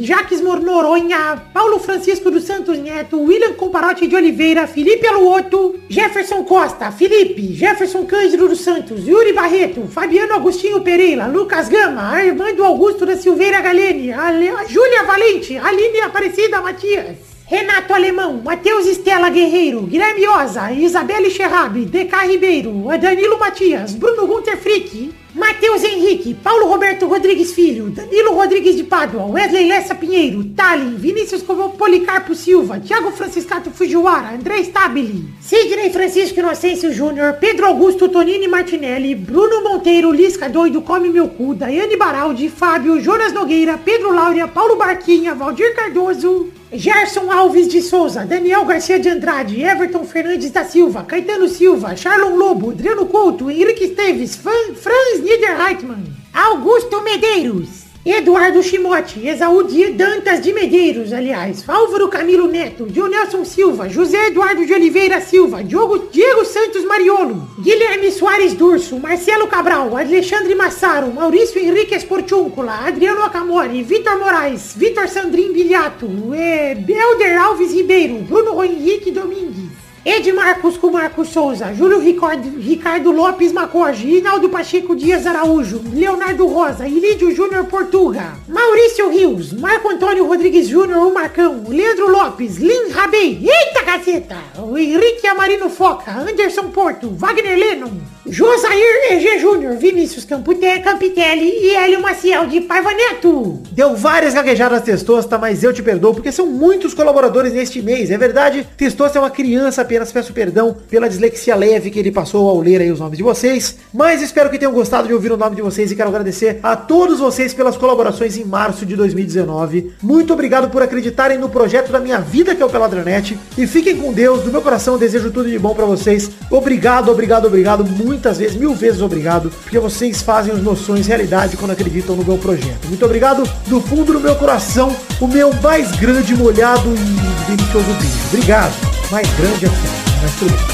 Jaques Mornoronha, Paulo Francisco dos Santos Neto, William Comparotti de Oliveira, Felipe Aluoto, Jefferson Costa, Felipe, Jefferson Cândido dos Santos, Yuri Barreto, Fabiano Agostinho Pereira, Lucas Gama, Armando Augusto da Silveira Galene, Ale- Júlia Valente, Aline Aparecida Matias. Renato Alemão, Matheus Estela Guerreiro, Guilherme Oza, Isabelle Cherrabi, DK Ribeiro, Danilo Matias, Bruno Gunter Frick, Matheus Henrique, Paulo Roberto Rodrigues Filho, Danilo Rodrigues de Pádua, Wesley Lessa Pinheiro, Tallin, Vinícius Policarpo Silva, Thiago Franciscato Fujiwara, André Stabile, Sidney Francisco Inocêncio Júnior, Pedro Augusto Tonini Martinelli, Bruno Monteiro, Lisca Doido, Come Meu Cu, Daiane Baraldi, Fábio, Jonas Nogueira, Pedro Laura, Paulo Barquinha, Valdir Cardoso, Gerson Alves de Souza, Daniel Garcia de Andrade, Everton Fernandes da Silva, Caetano Silva, Charlon Lobo, Adriano Couto, Henrique Esteves, Fran- Franz Niederreitmann, Augusto Medeiros, Eduardo Chimote, Exaú Dantas de Medeiros, aliás, Álvaro Camilo Neto, Dionelson Silva, José Eduardo de Oliveira Silva, Diogo, Diego Santos Mariolo, Guilherme Soares Durso, Marcelo Cabral, Alexandre Massaro, Maurício Henrique Esportúncula, Adriano Acamori, Vitor Moraes, Vitor Sandrin Biliato, Belder Alves Ribeiro, Bruno Henrique Domingues, Ed Marcos com Marcos Souza, Júlio Ricardo, Ricardo Lopes Macoge, Rinaldo Pacheco Dias Araújo, Leonardo Rosa, Ilídio Júnior Portuga, Maurício Rios, Marco Antônio Rodrigues Júnior, o Marcão, Leandro Lopes, Lin Rabei, eita caceta, o Henrique Amarino Foca, Anderson Porto, Wagner Lennon, Josair EG Júnior, Vinícius Campute, Campitelli e Hélio Maciel de Paiva Neto. Deu várias gaguejadas Testosta, mas eu te perdoo porque são muitos colaboradores neste mês. É verdade, Testosta é uma criança, apenas peço perdão pela dislexia leve que ele passou ao ler aí os nomes de vocês. Mas espero que tenham gostado de ouvir o nome de vocês e quero agradecer a todos vocês pelas colaborações em março de 2019. Muito obrigado por acreditarem no projeto da minha vida que é o Peladranet. E fiquem com Deus, do meu coração eu desejo tudo de bom pra vocês. Obrigado, obrigado, obrigado, muitas vezes, mil vezes obrigado, porque vocês fazem os sonhos realidade quando acreditam no meu projeto. Muito obrigado do fundo do meu coração, o meu mais grande, molhado e delicioso beijo. Obrigado. Mais grande aqui, mas tudo bem.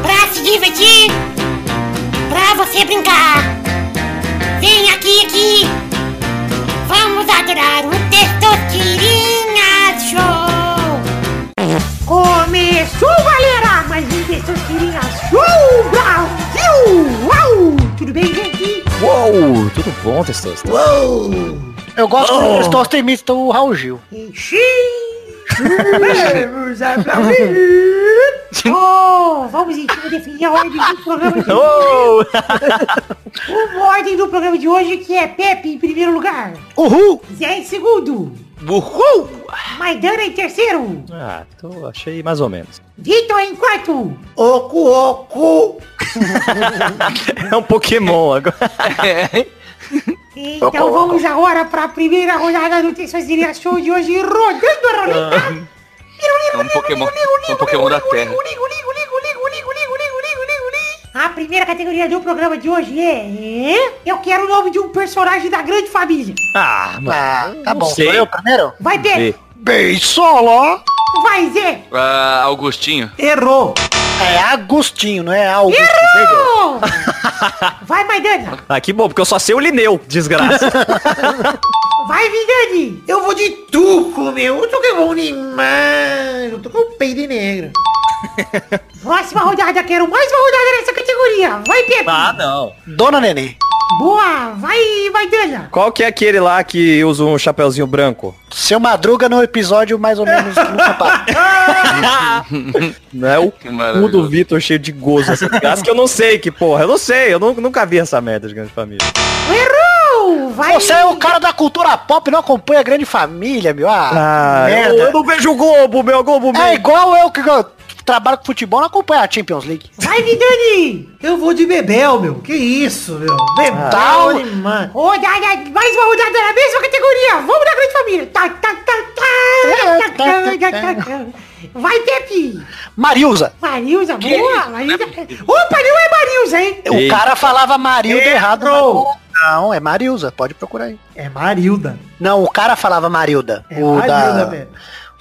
Pra se divertir, pra você brincar. Vem aqui, aqui. Vamos adorar o Testosterinha Show. Começou, galera! Mais um Testosterinha Show Tudo bom, Testosta? Uou! Eu gosto do Testosta imita o Raul Gil. Vamos aplaudir! Oh, vamos então definir a ordem do programa de hoje. Oh! Uma ordem do programa de hoje que é Pepe em primeiro lugar, Uhul! Zé em segundo, Uhul! Maidana em terceiro, Ah, então achei mais ou menos. Vitor em quarto, Oco, oco! É um Pokémon agora. Então vamos agora para a primeira rodada do Testosterinha Show de hoje, rodando a roleta. É um Pokémon, é um Pokémon da Terra. A primeira categoria do programa de hoje é... Eu quero o nome de um personagem da grande família. Ah, mano. Ah, tá bom. sei. Sou eu primeiro? Vai. Bem solo! Vai. Ah, Augustinho. Errou! É Agostinho, não é Augusto. Errou! Vai, Maidana. Ah, que bom, porque eu só sei o Lineu, desgraça. Vai, Vidani. Eu vou de tuco, meu! Eu tô que bom demais! Eu tô com o peito negro. Próxima rodada, quero mais uma rodada nessa categoria. Vai, Pepe. ah, não. Dona Nenê. Boa. Vai, Maidana. Qual que é aquele lá que usa um chapeuzinho branco? Seu Madruga no episódio mais ou menos no sapato. Não é o cu do Vitor cheio de gozo. Essa desgraça que eu não sei que porra. Eu não sei, eu nu- nunca vi essa merda de grande família. Errou. Vai. Você é o cara da cultura pop, não acompanha a grande família, meu. Ah, eu, merda. eu não vejo o Globo, meu Globo É meu. igual eu que eu trabalho com futebol, não acompanha a Champions League. Vai, Vidani. Eu vou de Bebel, meu! Que isso, meu! Bebel é demais! Rodada, mais uma rodada na mesma categoria. Vamos na grande família. Tá, tá, tá, tá, tá, tá, tá. Vai, Pepe. Marilza. Marilza, boa. Marilza. Opa, não é Marilza, hein? O cara falava Marilda errado. Mas Não, é Marilza, pode procurar aí. É Marilda. Não, o cara falava Marilda. É o, Marilda, da, velho.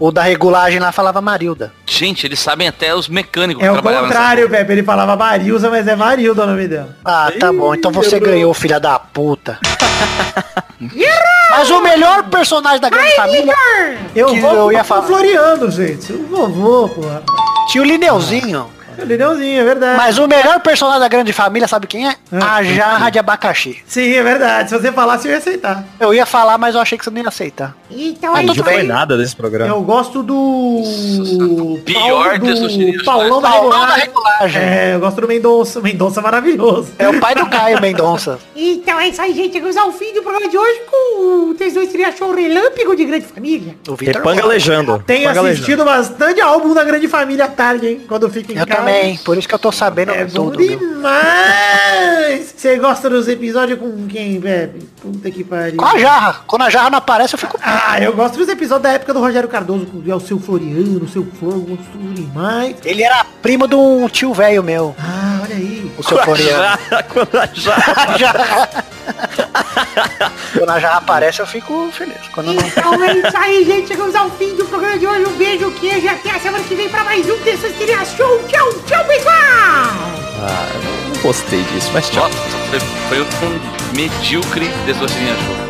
O da regulagem lá falava Marilda. Gente, eles sabem até os mecânicos É o trabalhavam nessa contrário, Pepe. Ele falava Marilza, mas é Marilda o nome dela. Ah, tá bom. Então você ganhou, filha da puta. Mas o melhor personagem da grande família Eu Que vou eu ia o falar. Floriano, gente. O vovô, porra. tinha o Lineuzinho. É o Lineuzinho, é verdade. Mas o melhor personagem da grande família, sabe quem é? A jarra de abacaxi. Sim, é verdade. Se você falasse, eu ia aceitar. Eu ia falar, mas eu achei que você não ia aceitar. Então Ah, é tudo isso bem. aí. nada desse programa. Eu gosto do... Pior Paulo- Testosterinha do Paulão da Paulão da regulagem. regulagem. É, eu gosto do Mendonça. Mendonça é maravilhoso. É o pai do Caio Mendonça. Então é isso aí, gente. Chegamos ao fim do programa de hoje com o T2 Tria Show Relâmpago de Grande Família. O Vitor Repanga assistido bastante álbum da Grande Família à tarde, hein? Quando eu fico em Eu casa. Também, por isso que eu tô sabendo É bom tudo. viu? demais! Você gosta dos episódios com quem, Pepe? Puta que pariu. Com a jarra. Quando a jarra não aparece, eu fico... Ah, eu gosto dos episódios da época do Rogério Cardoso, com o seu Floriano, o seu Flor, gosto demais. Ele era primo de um tio velho meu. Ah, olha aí. O seu Floriano. Quando a jarra- Quando a jarra aparece, eu fico feliz. Quando não... Então é isso aí, gente. Chegamos ao fim do programa de hoje. Um beijo, queijo e até a semana que vem pra mais um T2 Tria Show. Tchau, tchau, pessoal! Ah, eu não gostei disso, mas tchau. Nossa, foi, foi um medíocre Testosterinha Show.